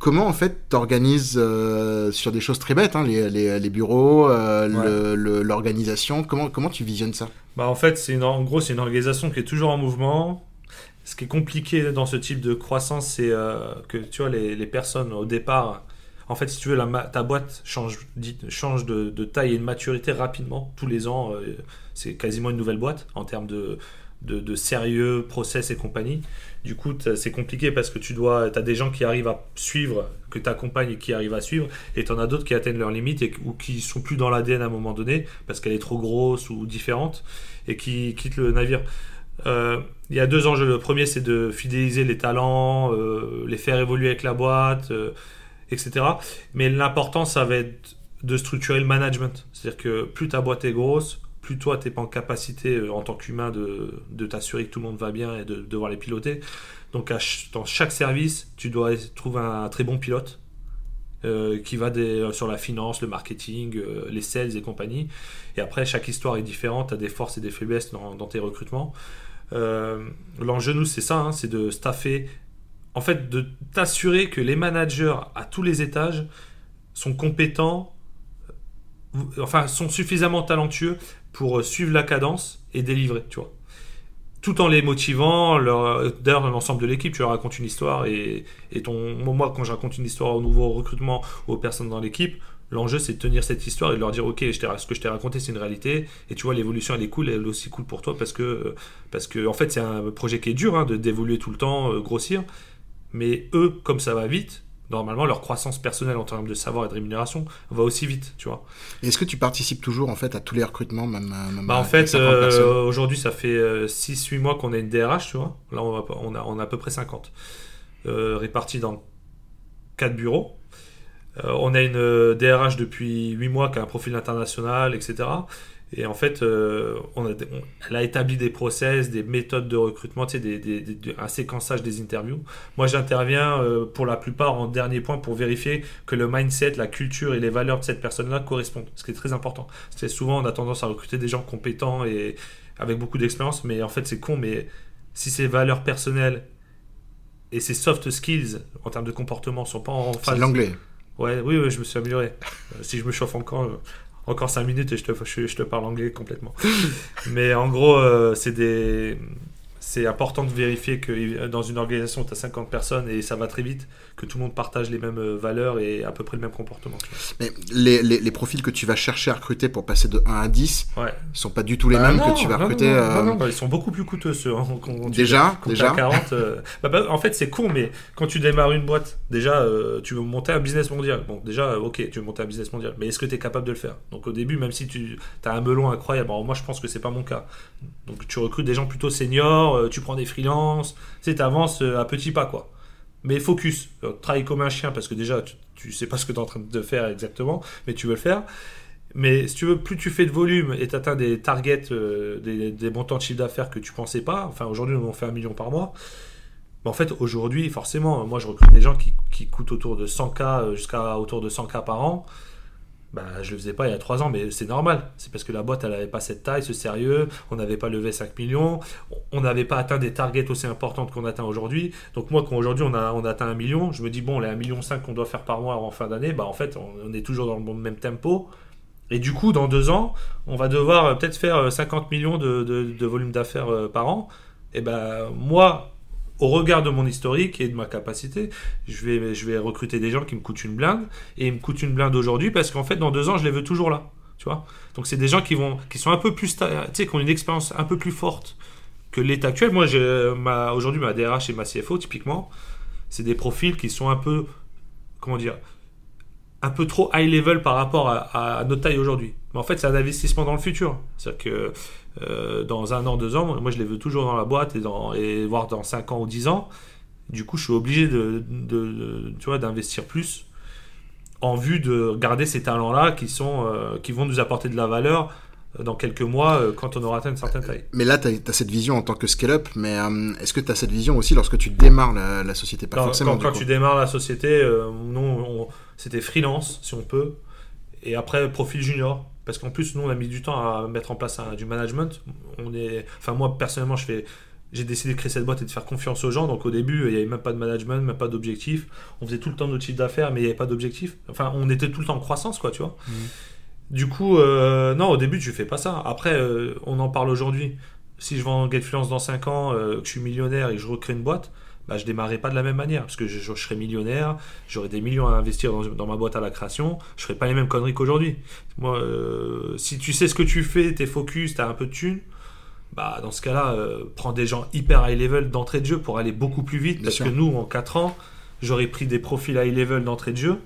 comment en fait t'organises euh, sur des choses très bêtes, hein, les, les, les, bureaux, euh, l'organisation, comment, comment tu visionnes ça? Bah En fait, c'est en gros c'est une organisation qui est toujours en mouvement. Ce qui est compliqué dans ce type de croissance, c'est euh, que tu vois les, les, personnes au départ, en fait, si tu veux, la, ta boîte change, change de, de, taille et de maturité rapidement. Tous les ans, c'est quasiment une nouvelle boîte en termes de, de, sérieux, process et compagnie. Du coup, c'est compliqué parce que tu dois, as des gens qui arrivent à suivre, que tu accompagnes et qui arrivent à suivre, et tu en as d'autres qui atteignent leurs limites et, ou qui sont plus dans l'ADN à un moment donné parce qu'elle est trop grosse ou différente et qui quittent le navire. Euh, il y a deux enjeux. Le premier, c'est de fidéliser les talents, euh, les faire évoluer avec la boîte, euh, etc. Mais l'important, ça va être de structurer le management. C'est-à-dire que plus ta boîte est grosse, plus toi, tu n'es pas en capacité euh, en tant qu'humain de, t'assurer que tout le monde va bien et de devoir les piloter. Donc, dans chaque service, tu dois trouver un, très bon pilote euh, qui va euh, sur la finance, le marketing, les sales et compagnie. Et après, chaque histoire est différente, tu as des forces et des faiblesses dans, tes recrutements. L'enjeu, nous, c'est ça, hein, c'est de staffer, en fait, de t'assurer que les managers à tous les étages sont compétents, enfin, sont suffisamment talentueux pour euh, suivre la cadence et délivrer, tu vois. Tout en les motivant, leur, d'ailleurs l'ensemble de l'équipe, tu leur racontes une histoire et, et ton, moi quand je raconte une histoire au nouveau recrutement aux personnes dans l'équipe, l'enjeu c'est de tenir cette histoire et de leur dire ok ce que je t'ai raconté c'est une réalité et tu vois l'évolution elle est cool elle est aussi cool pour toi parce que parce que en fait c'est un projet qui est dur hein, de d'évoluer tout le temps euh, grossir mais eux comme ça va vite normalement leur croissance personnelle en termes de savoir et de rémunération va aussi vite, tu vois. Est-ce que tu participes toujours en fait à tous les recrutements, même, bah, En fait, euh, aujourd'hui, ça fait 6-8 euh, mois qu'on a une DRH, tu vois. Là, on, on, a, on a à peu près 50 euh, répartis dans 4 bureaux. on a une DRH depuis 8 mois qui a un profil international, etc. Et en fait, euh, on a, elle a établi des process, des méthodes de recrutement, tu sais, des, un séquençage des interviews. Moi, j'interviens euh, pour la plupart en dernier point pour vérifier que le mindset, la culture et les valeurs de cette personne-là correspondent, ce qui est très important. C'est souvent, on a tendance à recruter des gens compétents et avec beaucoup d'expérience, mais en fait, c'est con, mais si ces valeurs personnelles et ces soft skills en termes de comportement sont pas en phase. C'est l'anglais. Ouais, oui, oui, je me suis amélioré. Euh, si je me chauffe encore, encore 5 minutes et je te, je, te parle anglais complètement. Mais en gros, euh, c'est des c'est important de vérifier que dans une organisation, tu as 50 personnes et ça va très vite, que tout le monde partage les mêmes euh, valeurs et à peu près le même comportement. Mais les, les, profils que tu vas chercher à recruter pour passer de 1 à 10 ouais. sont pas du tout les bah mêmes que tu vas recruter. Non, non, euh, ils sont beaucoup plus coûteux ceux. Hein, déjà, déjà. 40, euh, bah, bah, en fait, c'est con, mais quand tu démarres une boîte, déjà, tu veux monter un business mondial. Bon, déjà, ok, tu veux monter un business mondial, mais est-ce que tu es capable de le faire? Donc au début, même si tu as un melon incroyable, moi je pense que c'est pas mon cas. Donc tu recrutes des gens plutôt seniors, tu prends des freelances, tu avances à petits pas, quoi. Mais focus, travaille comme un chien parce que déjà tu, sais pas ce que tu es en train de faire exactement, mais tu veux le faire. Mais si tu veux, plus tu fais de volume et tu atteins des targets, euh, des, montants de chiffre d'affaires que tu pensais pas, enfin aujourd'hui on fait un million par mois, en fait aujourd'hui forcément, moi je recrute des gens qui, qui coûtent autour de 100K euh, jusqu'à autour de 100K par an bah, je le faisais pas il y a 3 ans, mais c'est normal. C'est parce que la boîte, elle n'avait pas cette taille, ce sérieux, on n'avait pas levé 5 millions, on n'avait pas atteint des targets aussi importantes qu'on atteint aujourd'hui. Donc moi, quand aujourd'hui on a, on atteint 1 million, je me dis, bon, les 1 million 5 qu'on doit faire par mois en fin d'année, bah en fait, on, est toujours dans le même tempo. Et du coup, dans 2 ans, on va devoir euh, peut-être faire 50 euh, millions de, de, volume d'affaires euh, par an. Et ben moi, au regard de mon historique et de ma capacité, je vais, recruter des gens qui me coûtent une blinde et ils me coûtent une blinde aujourd'hui parce qu'en fait, dans deux ans, je les veux toujours là. Tu vois Donc, c'est des gens qui, vont, qui sont un peu plus, tu sais, qui ont une expérience un peu plus forte que l'état actuel. Moi, aujourd'hui, ma DRH et ma CFO, typiquement, c'est des profils qui sont un peu, comment dire, un peu trop high level par rapport à, à notre taille aujourd'hui. Mais en fait, c'est un investissement dans le futur. C'est-à-dire que euh, dans un an, deux ans, moi je les veux toujours dans la boîte et, dans, et voir dans 5 ans ou 10 ans. Du coup, je suis obligé de, de, tu vois, d'investir plus en vue de garder ces talents-là qui, sont, euh, qui vont nous apporter de la valeur euh, dans quelques mois quand on aura atteint une certaine taille. Mais là, tu as, cette vision en tant que scale-up, mais est-ce que tu as cette vision aussi lorsque tu démarres la, société? Pas forcément. Quand, tu démarres la société, non, c'était freelance, si on peut, et après profil junior. Parce qu'en plus, nous, on a mis du temps à mettre en place du management. On est, enfin, moi, personnellement, je fais, j'ai décidé de créer cette boîte et de faire confiance aux gens. Donc, au début, il n'y avait même pas de management, même pas d'objectif. On faisait tout le temps notre chiffre d'affaires, mais il n'y avait pas d'objectif. Enfin, on était tout le temps en croissance, quoi, tu vois. Mmh. Du coup, euh, non, au début, je fais pas ça. Après, euh, on en parle aujourd'hui. Si je vends GetFluence dans 5 ans, euh, que je suis millionnaire et que je recrée une boîte, bah, je démarrais pas de la même manière. Parce que je, je, serais millionnaire, j'aurais des millions à investir dans, ma boîte à la création, je ferais pas les mêmes conneries qu'aujourd'hui. Moi, euh, si tu sais ce que tu fais, t'es focus, t'as un peu de thunes, bah, dans ce cas-là, euh, prends des gens hyper high level d'entrée de jeu pour aller beaucoup plus vite. parce que nous, en 4 ans, j'aurais pris des profils high level d'entrée de jeu.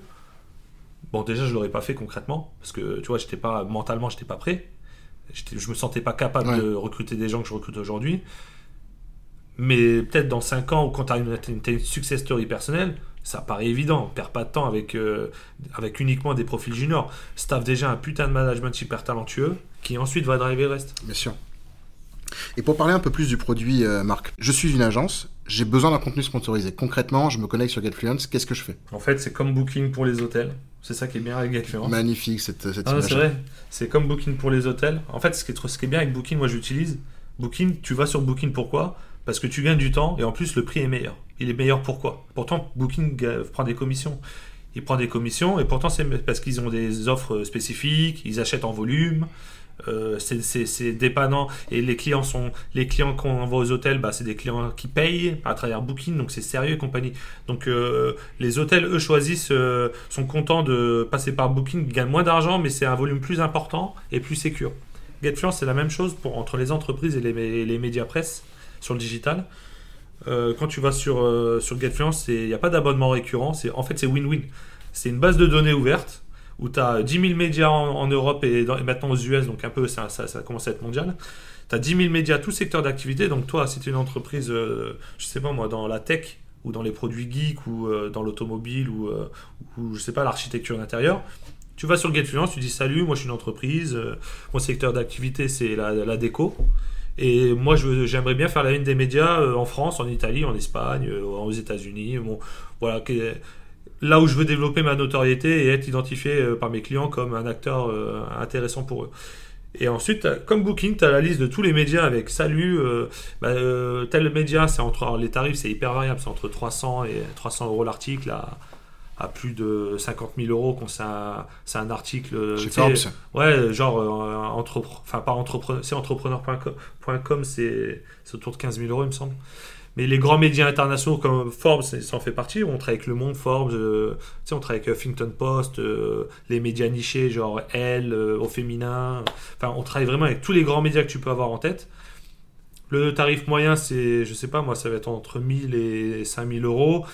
Bon, déjà, je l'aurais pas fait concrètement. Parce que, tu vois, j'étais pas, mentalement, j'étais pas prêt. Je me sentais pas capable de recruter des gens que je recrute aujourd'hui. Mais peut-être dans 5 ans, ou quand tu as une, une, success story personnelle, ça paraît évident. On perd pas de temps avec, euh, avec uniquement des profils juniors. Staff déjà un putain de management hyper talentueux qui ensuite va driver le reste. Bien sûr. Et pour parler un peu plus du produit, euh, Marc, je suis une agence, j'ai besoin d'un contenu sponsorisé. Concrètement, je me connecte sur GetFluence, qu'est-ce que je fais? En fait, c'est comme Booking pour les hôtels. C'est ça qui est bien avec GetFluence. Magnifique cette, cette ah, C'est vrai, c'est comme Booking pour les hôtels. En fait, ce qui est, ce qui est bien avec Booking, moi j'utilise. Booking, tu vas sur Booking pourquoi? Parce que tu gagnes du temps et en plus le prix est meilleur. Il est meilleur pourquoi? Pourtant, Booking prend des commissions. Il prend des commissions et pourtant c'est parce qu'ils ont des offres spécifiques, ils achètent en volume. Euh, c'est dépannant et les clients sont les clients qu'on envoie aux hôtels bah, c'est des clients qui payent à travers Booking donc c'est sérieux et compagnie donc euh, les hôtels eux choisissent euh, sont contents de passer par Booking gagnent moins d'argent mais c'est un volume plus important et plus sécur GetFluence c'est la même chose pour entre les entreprises et les, les médias presse sur le digital. Euh, quand tu vas sur, euh, sur GetFluence, il n'y a pas d'abonnement récurrent. En fait, c'est win-win. C'est une base de données ouverte où tu as 10 000 médias en, Europe et, maintenant aux US, donc un peu ça, ça, commence à être mondial. Tu as 10 000 médias, tout secteur d'activité. Donc toi, si tu es une entreprise, euh, je sais pas moi, dans la tech ou dans les produits geeks ou dans l'automobile ou, ou, je sais pas, l'architecture intérieure, tu vas sur GetFluence, tu dis salut, moi je suis une entreprise, mon secteur d'activité c'est la, déco. Et moi, j'aimerais bien faire la une des médias euh, en France, en Italie, en Espagne, euh, aux États-Unis. Bon, voilà, là où je veux développer ma notoriété et être identifié euh, par mes clients comme un acteur intéressant pour eux. Et ensuite, comme Booking, tu as la liste de tous les médias avec salut, bah, tel média, c'est entre les tarifs, c'est hyper variable, c'est entre 300 et 300 euros l'article à plus de 50 000 euros quand c'est un, un, article. Chez Forbes. Ouais, genre, euh, enfin, pas entrepreneur, c'est entrepreneur.com, c'est autour de 15 000 euros, il me semble. Mais les grands médias internationaux comme Forbes, ça en fait partie. On travaille avec Le Monde, Forbes, euh, on travaille avec Huffington Post, euh, les médias nichés, genre Elle, au féminin. Enfin, on travaille vraiment avec tous les grands médias que tu peux avoir en tête. Le tarif moyen, c'est, je sais pas, moi, ça va être entre 1000 et 5000 euros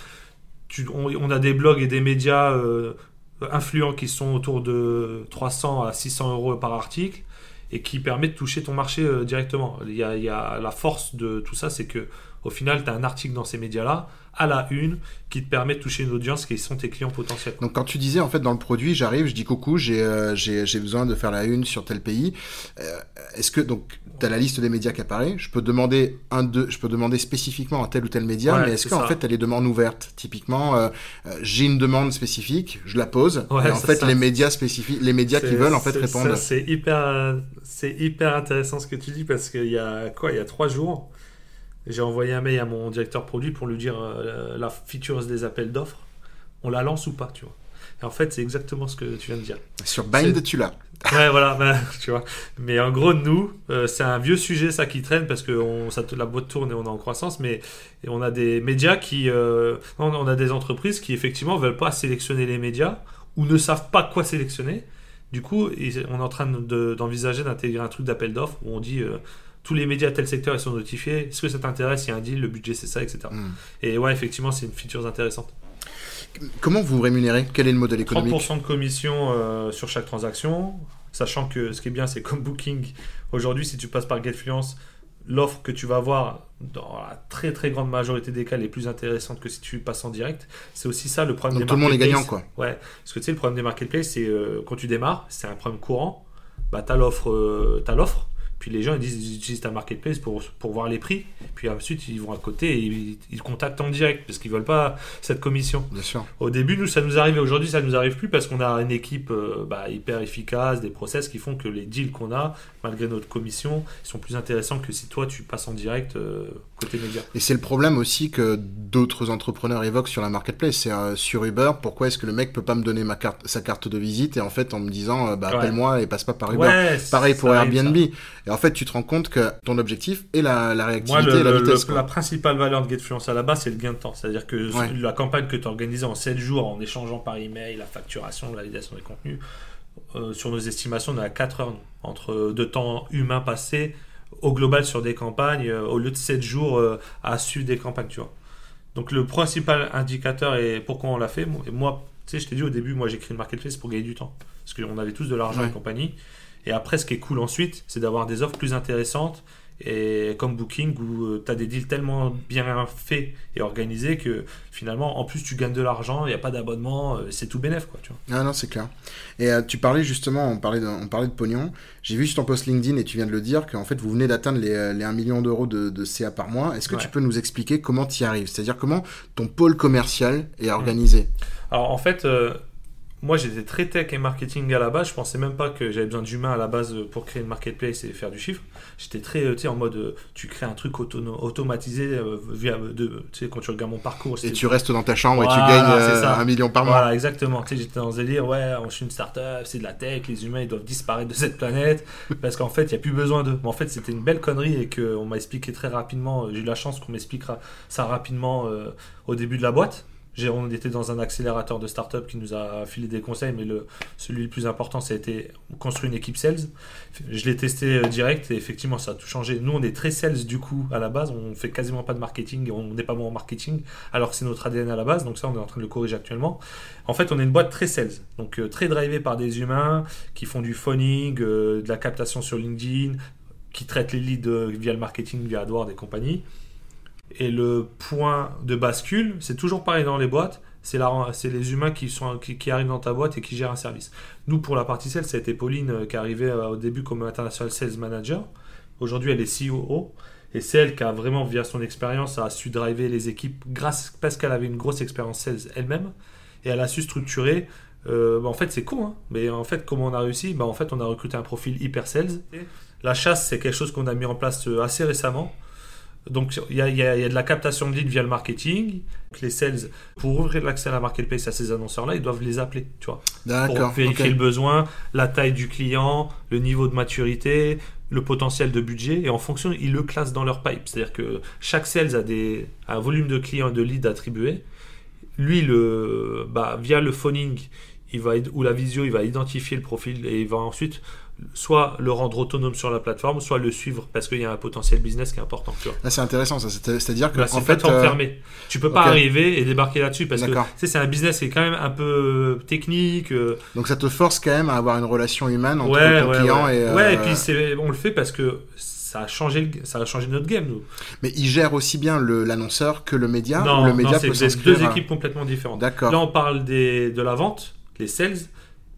on, a des blogs et des médias euh, influents qui sont autour de 300 à 600 euros par article et qui permettent de toucher ton marché euh, directement. Il y, a, la force de tout ça, c'est que au final, tu as un article dans ces médias-là, à la une, qui te permet de toucher une audience qui sont tes clients potentiels. Donc quand tu disais, en fait, dans le produit, j'arrive, je dis coucou, j'ai euh, besoin de faire la une sur tel pays. Est-ce que, donc, tu as la liste des médias qui apparaît? Je peux demander un de, je peux demander spécifiquement à tel ou tel média, mais est-ce qu'en fait, tu as les demandes ouvertes? Typiquement, euh, euh, j'ai une demande spécifique, je la pose, et en fait, les médias spécifiques, les médias qui veulent en fait répondre. C'est hyper, c'est hyper intéressant ce que tu dis parce qu'il y a quoi Il y a trois jours, j'ai envoyé un mail à mon directeur produit pour lui dire euh, la feature des appels d'offres, on la lance ou pas, tu vois. Et en fait, c'est exactement ce que tu viens de dire. Sur Bind, tu l'as. Ouais, voilà, ben, tu vois. Mais en gros, nous, euh, c'est un vieux sujet, ça, qui traîne, parce que on, ça, la boîte tourne et on est en croissance, mais on a des médias qui... Euh, on a des entreprises qui, effectivement, veulent pas sélectionner les médias, ou ne savent pas quoi sélectionner. Du coup, on est en train d'envisager d'intégrer un truc d'appel d'offres, où on dit... Euh, tous les médias tel secteur ils sont notifiés. Est-ce que ça t'intéresse? Il y a un deal, le budget c'est ça, etc. Hmm. Et ouais, effectivement, c'est une feature intéressante. Comment vous rémunérez? Quel est le modèle économique? 30% de commission euh, sur chaque transaction, sachant que ce qui est bien, c'est comme Booking. Aujourd'hui, si tu passes par GetFluence, l'offre que tu vas avoir dans la très très grande majorité des cas elle est plus intéressante que si tu passes en direct. C'est aussi ça le problème Donc des tout le monde est gagnant, quoi. Ouais, parce que tu sais, le problème des marketplaces, c'est euh, quand tu démarres, c'est un problème courant. Bah, tu as l'offre, euh, t'as l'offre, puis les gens ils disent ils utilisent ta marketplace pour, pour voir les prix, puis ensuite ils vont à côté et ils, ils contactent en direct parce qu'ils veulent pas cette commission. Bien sûr. Au début, nous, ça nous arrivait. Aujourd'hui, ça nous arrive plus parce qu'on a une équipe euh, bah, hyper efficace, des process qui font que les deals qu'on a, malgré notre commission, sont plus intéressants que si toi, tu passes en direct euh, côté média. Et c'est le problème aussi que d'autres entrepreneurs évoquent sur la marketplace. C'est euh, sur Uber, pourquoi est-ce que le mec peut pas me donner ma carte, sa carte de visite et en fait en me disant euh, bah, Ouais. appelle-moi et passe pas par Uber. Ouais, Pareil pour arrive, Airbnb. Et en fait, tu te rends compte que ton objectif est la, la Moi, réactivité le- et la vitesse. le- la principale valeur de GetFluence à la base, c'est le gain de temps. C'est-à-dire que Ouais. la campagne que tu organisais en 7 jours en échangeant par email, la facturation, la validation des contenus, euh, sur nos estimations, on est à 4 heures entre de temps humain passé au global sur des campagnes, euh, au lieu de 7 jours euh, à suivre des campagnes, tu vois. Donc le principal indicateur et pourquoi on l'a fait, moi- et moi, tu sais, je t'ai dit au début, moi j'ai créé une marketplace pour gagner du temps. Parce qu'on avait tous de l'argent Ouais. et compagnie. Et après, ce qui est cool ensuite, c'est d'avoir des offres plus intéressantes et comme Booking où tu as des deals tellement bien faits et organisés que finalement, en plus, tu gagnes de l'argent, il n'y a pas d'abonnement, euh, c'est tout bénef, quoi, tu vois. Ah non, c'est clair. Et euh, tu parlais justement, on parlait de, on parlait de pognon. J'ai vu sur ton post LinkedIn et tu viens de le dire qu'en fait vous venez d'atteindre les, euh, les 1 million d'euros de, de CA par mois. Est-ce que Ouais. tu peux nous expliquer comment tu y arrives? C'est-à-dire comment ton pôle commercial est organisé? Alors en fait, euh, moi j'étais très tech et marketing à la base. Je pensais même pas que j'avais besoin d'humains à la base pour créer une marketplace et faire du chiffre. J'étais très, euh, tu sais, en mode, euh, tu crées un truc automatisé euh, via, de, tu sais, quand tu regardes mon parcours. Et tu restes dans ta chambre et tu gagnes euh, un million par mois. Voilà, exactement. Tu sais, j'étais dans ce délire, ouais, je suis une startup, c'est de la tech, les humains ils doivent disparaître de cette planète parce qu'en fait il n'y a plus besoin d'eux. Mais en fait, c'était une belle connerie et qu'on m'a expliqué très rapidement. J'ai eu la chance qu'on m'expliquera ça rapidement euh, au début de la boîte. On était dans un accélérateur de startup qui nous a filé des conseils, mais le, celui le plus important, été construire une équipe sales. Je l'ai testé euh, direct et effectivement, ça a tout changé. Nous, on est très sales du coup à la base. On fait quasiment pas de marketing et on n'est pas bon en marketing, alors que c'est notre ADN à la base. Donc ça, on est en train de le corriger actuellement. En fait, on est une boîte très sales, donc euh, très drivée par des humains qui font du phoning, euh, de la captation sur LinkedIn, qui traitent les leads via le marketing, via AdWords et compagnie. Et le point de bascule, c'est toujours pareil dans les boîtes, c'est les humains qui, sont, qui, qui arrivent dans ta boîte et qui gèrent un service. Nous, pour la partie sales, ça a été Pauline euh, qui arrivée euh, au début comme International Sales Manager. Aujourd'hui, elle est COO. Et c'est elle qui a vraiment, via son expérience, a su driver les équipes grâce, parce qu'elle avait une grosse expérience sales elle-même. Et elle a su structurer. euh, bah, en fait, c'est con, hein, mais en fait, comment on a réussi? Bah, En fait, on a recruté un profil hyper sales. La chasse, c'est quelque chose qu'on a mis en place assez récemment. Donc, il y a, il y a- il y a de la captation de leads via le marketing. Donc, les sales, pour ouvrir l'accès à la marketplace à ces annonceurs-là, ils doivent les appeler, tu vois pour vérifier le besoin, la taille du client, le niveau de maturité, le potentiel de budget, et en fonction, ils le classent dans leur pipe. C'est-à-dire que chaque sales a des, un volume de clients et de leads attribués. Lui, le, bah, via le phoning, il va, ou la visio, il va identifier le profil et il va ensuite soit le rendre autonome sur la plateforme, soit le suivre parce qu'il y a un potentiel business qui est important. Là, c'est intéressant, ça. C'est-à-dire que, Là, c'est en une fait, plateforme euh, fermée. Tu peux pas arriver et débarquer là-dessus parce que c'est un business qui est quand même un peu technique. euh, donc ça te force quand même à avoir une relation humaine entre ouais, ton ouais, client ouais. et. euh, Ouais, et puis c'est- on le fait parce que ça a changé, le- ça a changé notre game, nous. Mais il gère aussi bien l'annonceur que le média non, ou le média non, peut c'est s'inscrire deux équipes complètement différentes. D'accord. Là, on parle des, de la vente, les sales,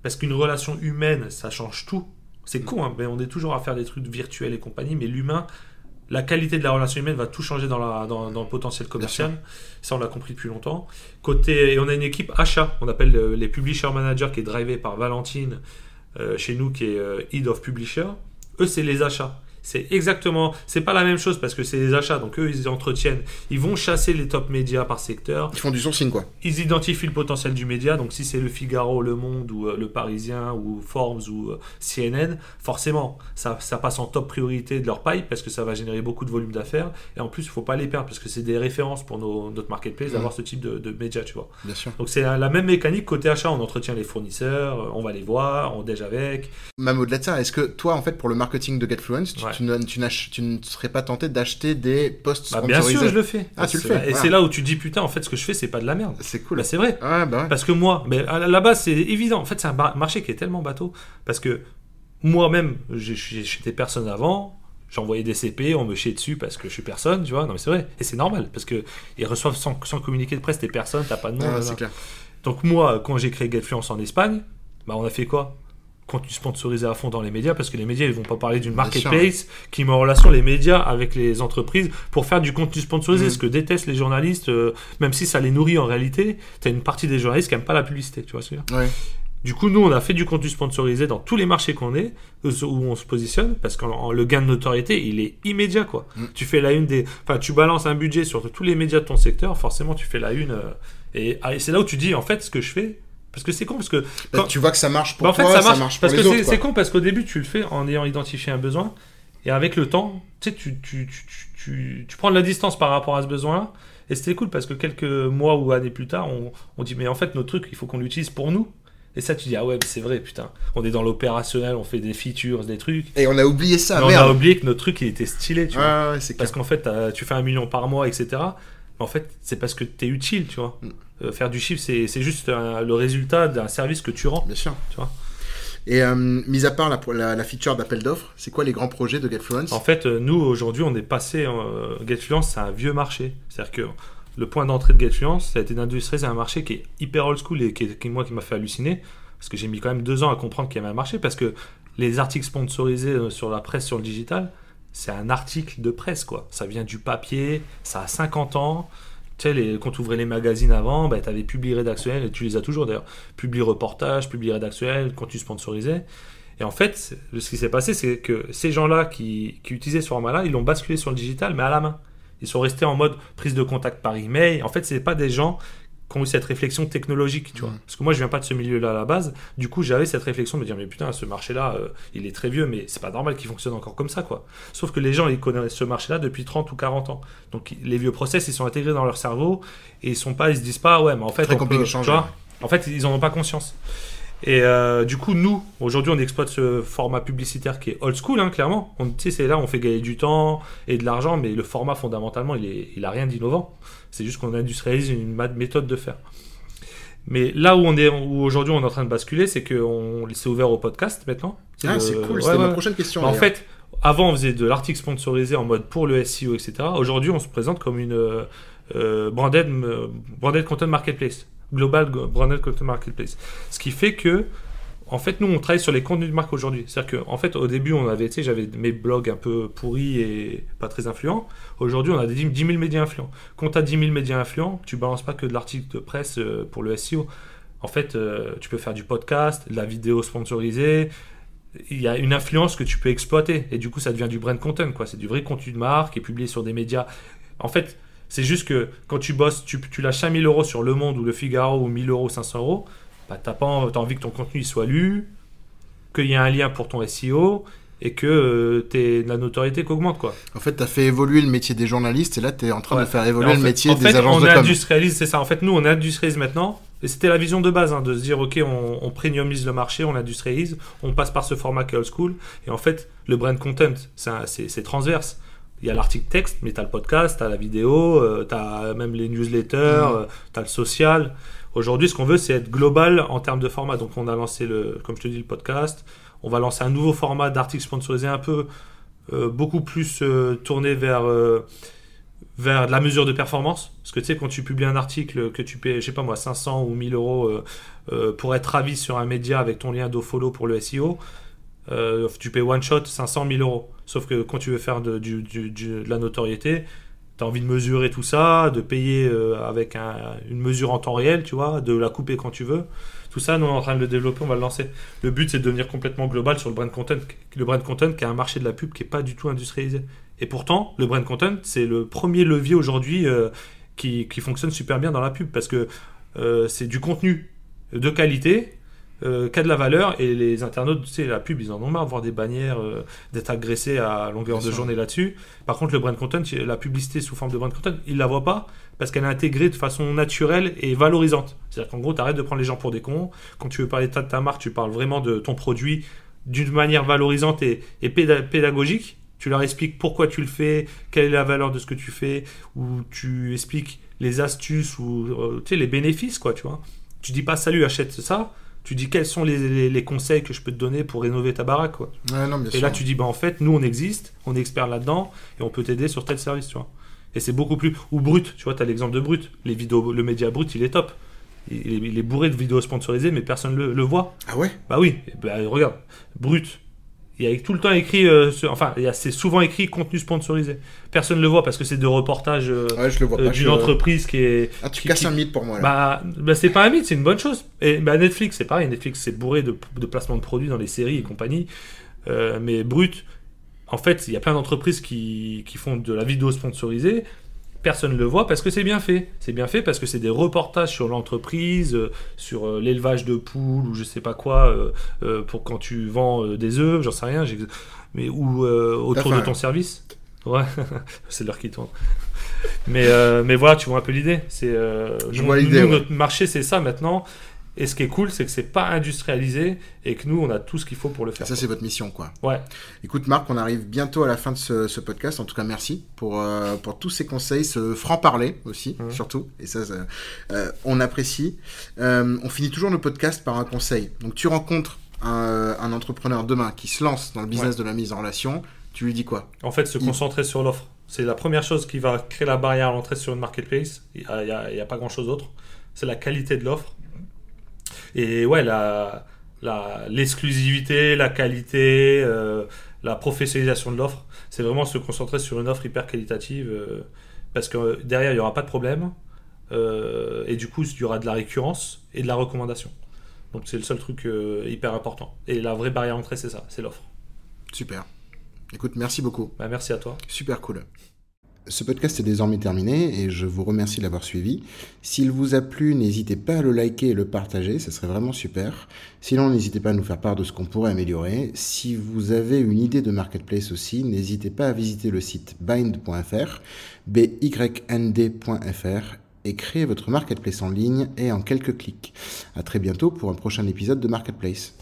parce qu'une relation humaine, ça change tout. C'est con, hein, mais on est toujours à faire des trucs virtuels et compagnie, mais l'humain, la qualité de la relation humaine va tout changer dans, la, dans, dans le potentiel commercial. Ça, on l'a compris depuis longtemps. Côté, et on a une équipe achat, on appelle euh, les publisher managers, qui est drivée par Valentine euh, chez nous, qui est euh, Head of Publisher. Eux, c'est les achats. C'est exactement, c'est pas la même chose parce que c'est les achats, donc eux ils entretiennent, ils vont chasser les top médias par secteur, Ils font du sourcing, quoi. ils identifient le potentiel du média, donc si c'est le Figaro, le Monde ou euh, le Parisien ou Forbes ou euh, CNN, forcément ça, ça passe en top priorité de leur pipe parce que ça va générer beaucoup de volume d'affaires et en plus il faut pas les perdre parce que c'est des références pour nos, notre marketplace Mhm. d'avoir ce type de, de médias, tu vois. Bien sûr. Donc c'est la la même mécanique côté achat, on entretient les fournisseurs, euh, on va les voir, on déj avec. Même au-delà de ça, est-ce que toi, en fait, pour le marketing de GetFluence, tu Ouais. Tu, ne, tu, n'ach- tu ne serais pas tenté d'acheter des posts Bah, bien sûr, je le fais. Ah, tu le C'est- fais, Et voilà. c'est là où tu dis putain, en fait, ce que je fais, c'est pas de la merde. C'est cool. Bah, c'est vrai. Ouais, bah ouais. Parce que moi, mais à la base, c'est évident. En fait, c'est un marché qui est tellement bateau. Parce que moi-même, j'étais personne avant. J'envoyais des CP, on me chiait dessus parce que je suis personne, tu vois. Non, mais c'est vrai. Et c'est normal. Parce que ils reçoivent sans, sans communiqué de presse, t'es personne, t'as pas de nom. Ah, clair. Donc, moi, quand j'ai créé Getfluence en Espagne, bah, on a fait quoi? Contenu sponsorisé à fond dans les médias parce que les médias ils vont pas parler d'une sûr. marketplace qui met en relation les médias avec les entreprises pour faire du contenu sponsorisé Mhm. ce que détestent les journalistes euh, même si ça les nourrit en réalité t'as une partie des journalistes qui aiment pas la publicité tu vois ce que je veux dire Ouais. du coup, nous, on a fait du contenu sponsorisé dans tous les marchés qu'on est, euh, où on se positionne, parce que le gain de notoriété, il est immédiat, quoi. Mm. Tu fais la une des, enfin, tu balances un budget sur tous les médias de ton secteur, forcément, tu fais la une, euh, et, ah, et c'est là où tu dis, en fait, ce que je fais, parce que c'est con, parce que Bah, quand- tu vois que ça marche pour bah, en fait, toi, ça marche, pour parce les que c'est con parce qu'au début tu le fais en ayant identifié un besoin et avec le temps, tu sais, tu, tu, tu, tu, prends de la distance par rapport à ce besoin-là et c'était cool parce que quelques mois ou années plus tard, on, on dit mais en fait notre truc, il faut qu'on l'utilise pour nous. Et ça, tu dis ah ouais, mais c'est vrai, putain, on est dans l'opérationnel, on fait des features, des trucs. Et on a oublié ça, mais on a merde. oublié que notre truc, il était stylé, tu vois. Ouais. Parce qu'en fait, tu fais un million par mois, etc. Mais en fait, c'est parce que tu es utile, tu vois. Mm. Euh, faire du chiffre, c'est juste un- le résultat d'un service que tu rends. Bien sûr. Tu vois. Et euh, mis à part la, la, la feature d'appel d'offres, c'est quoi les grands projets de Getfluence? En fait, euh, nous, aujourd'hui, on est passé. Euh, Getfluence, c'est un vieux marché. C'est-à-dire que le point d'entrée de Getfluence, ça a été d'industrialiser un marché qui est hyper old school et qui, est- qui, moi, qui m'a fait halluciner. Parce que j'ai mis quand même deux ans à comprendre qu'il y avait un marché. Parce que les articles sponsorisés sur la presse, sur le digital, c'est un article de presse, quoi. Ça vient du papier, ça a 50 ans. Tu sais, les, quand tu ouvrais les magazines avant, bah, tu avais Publi rédactionnel, et tu les as toujours d'ailleurs. Publi reportage, Publi rédactionnel, contenu sponsorisé. Et en fait, ce qui s'est passé, c'est que ces gens-là qui, qui utilisaient ce format-là, ils l'ont basculé sur le digital, mais à la main. Ils sont restés en mode prise de contact par email. En fait, c'est pas des gens qui ont eu cette réflexion technologique, tu vois. Mhm. Parce que moi, je viens pas de ce milieu-là à la base. Du coup, j'avais cette réflexion de me dire, mais putain, ce marché-là, euh, il est très vieux, mais c'est pas normal qu'il fonctionne encore comme ça, quoi. Sauf que les gens, ils connaissent ce marché-là depuis 30 ou 40 ans. Donc, les vieux process, ils sont intégrés dans leur cerveau et ils sont pas, ils se disent pas, ouais, mais en fait, Très on compliqué peut- de changer, tu vois, en fait, ils en ont pas conscience. Et euh, du coup, nous, aujourd'hui, on exploite ce format publicitaire qui est old school, hein, clairement. On, c'est là, on fait gagner du temps et de l'argent, mais le format, fondamentalement, il, est, il a rien d'innovant. C'est juste qu'on industrialise une méthode de faire. Mais là où on est, où aujourd'hui on est en train de basculer, c'est que on- c'est ouvert au podcast maintenant. Ah, c'est cool, ouais, c'était ma ouais. prochaine question. Bah, en fait, avant, on faisait de l'article sponsorisé en mode pour le SEO, etc. Aujourd'hui, on se présente comme une euh, euh, branded, euh, branded content marketplace, global branded content marketplace. Ce qui fait que, en fait, nous, on travaille sur les contenus de marque aujourd'hui. C'est-à-dire que, en fait, au début, on avait, tu sais, j'avais mes blogs un peu pourris et pas très influents. Aujourd'hui, on a des 10 10 000 médias influents. Quand tu as 10 000 médias influents, tu balances pas que de l'article de presse euh, pour le SEO. En fait, euh, tu peux faire du podcast, de la vidéo sponsorisée, il y a une influence que tu peux exploiter et du coup ça devient du brand content c'est du vrai contenu de marque est publié sur des médias en fait c'est juste que quand tu bosses tu, tu lâches 5000 euros sur Le Monde ou Le Figaro ou 1000 euros 500 euros bah, en- t'as envie que ton contenu soit lu qu'il y ait un lien pour ton SEO et que euh, la notoriété qu'augmente quoi En fait, tu as fait évoluer le métier des journalistes et là, tu es en train Ouais. de faire évoluer en le fait- métier en des fait, agences on de industrialise, c'est ça. En fait, nous, on industrialise maintenant. Et c'était la vision de base, hein, de se dire, OK, on, on premiumise le marché, on industrialise, on passe par ce format qui est old school. Et en fait, le brand content, c'est transverse. Il y a l'article texte, mais tu as le podcast, tu as la vidéo, tu as même les newsletters, tu as le social. Aujourd'hui, ce qu'on veut, c'est être global en termes de format. Donc, on a lancé, le, comme je te dis, le podcast. On va lancer un nouveau format d'articles sponsorisés un peu euh, beaucoup plus euh, tourné vers, euh, vers de la mesure de performance. Parce que tu sais, quand tu publies un article que tu payes, je sais pas moi, 500 ou 1000 euros pour être ravi sur un média avec ton lien follow pour le SEO, tu payes one shot 500 1000 euros. Sauf que quand tu veux faire de la notoriété, tu as envie de mesurer tout ça, de payer euh, avec un- une mesure en temps réel, tu vois, de la couper quand tu veux. Tout ça, nous, on est en train de le développer, on va le lancer. Le but, c'est de devenir complètement global sur le brand content. Le brand content qui a un marché de la pub qui n'est pas du tout industrialisé. Et pourtant, le brand content, c'est le premier levier aujourd'hui euh, qui, qui fonctionne super bien dans la pub parce que euh, c'est du contenu de qualité, euh, qui a de la valeur et les internautes, tu sais, la pub, ils en ont marre de voir des bannières, euh, d'être agressés à longueur Bien de sûr. journée là-dessus. Par contre, le brand content, la publicité sous forme de brand content, ils la voient pas parce qu'elle est intégrée de façon naturelle et valorisante. C'est-à-dire qu'en gros, tu arrêtes de prendre les gens pour des cons. Quand tu veux parler de ta, marque, tu parles vraiment de ton produit d'une manière valorisante et, et péda- pédagogique. Tu leur expliques pourquoi tu le fais, quelle est la valeur de ce que tu fais, ou tu expliques les astuces ou euh, tu sais, les bénéfices, quoi, tu vois. Tu dis pas salut, achète ça. Tu dis quels sont les, les, conseils que je peux te donner pour rénover ta baraque, quoi. et là, tu dis, bah en fait, nous, on existe, on est expert là-dedans, et on peut t'aider sur tel service, tu vois. Et c'est beaucoup plus. Ou brut, tu vois, tu as l'exemple de brut. Les vidéos, le média brut, il est top. Il est, bourré de vidéos sponsorisées, mais personne le, le voit. Ah ouais? Bah oui, bah, regarde, brut, il y a tout le temps écrit, euh, enfin, c'est souvent écrit contenu sponsorisé. Personne ne le voit parce que c'est de reportages euh, euh, d'une entreprise qui est. Ah, tu casses un mythe pour moi. Là. Bah, bah c'est pas un mythe, c'est une bonne chose. Et bah, Netflix, c'est pareil. Netflix, c'est bourré de, de placements de produits dans les séries et compagnie. mais brut, en fait, il y a plein d'entreprises qui, qui, font de la vidéo sponsorisée personne ne le voit parce que c'est bien fait. C'est bien fait parce que c'est des reportages sur l'entreprise, euh, sur euh, l'élevage de poules ou je sais pas quoi, euh, pour quand tu vends des œufs, j'en sais rien, mais ou autour de ton service. Ouais, c'est l'heure qui tourne. mais, mais voilà, tu vois un peu l'idée. C'est, je vois l'idée. Notre marché, c'est ça maintenant. Et ce qui est cool, c'est que c'est pas industrialisé et que nous, on a tout ce qu'il faut pour le faire. ça, c'est votre mission, quoi. Ouais. Écoute, Marc, on arrive bientôt à la fin de ce, podcast. En tout cas, merci pour, euh, pour tous ces conseils, ce franc-parler aussi, mmh. surtout. Et ça, euh, on apprécie. Euh, on finit toujours nos podcasts par un conseil. Donc, tu rencontres un, entrepreneur demain qui se lance dans le business de la mise en relation. Tu lui dis quoi? En fait, se concentrer sur l'offre. C'est la première chose qui va créer la barrière à l'entrée sur une marketplace. Il n'y a, a, pas grand-chose d'autre. C'est la qualité de l'offre et ouais, la, l'exclusivité, la, qualité, euh, la professionnalisation de l'offre, c'est vraiment se concentrer sur une offre hyper qualitative euh, parce que derrière, il n'y aura pas de problème. Euh, et du coup, il y aura de la récurrence et de la recommandation. Donc c'est le seul truc hyper important. Et la vraie barrière d'entrée, c'est ça, c'est l'offre. Super. Écoute, merci beaucoup. Bah, merci à toi. Super cool. Ce podcast est désormais terminé et je vous remercie de l'avoir suivi. S'il vous a plu, n'hésitez pas à le liker et le partager, ce serait vraiment super. Sinon, n'hésitez pas à nous faire part de ce qu'on pourrait améliorer. Si vous avez une idée de marketplace aussi, n'hésitez pas à visiter le site bind.fr, bynd.fr et créer votre marketplace en ligne et en quelques clics. À très bientôt pour un prochain épisode de Marketplace.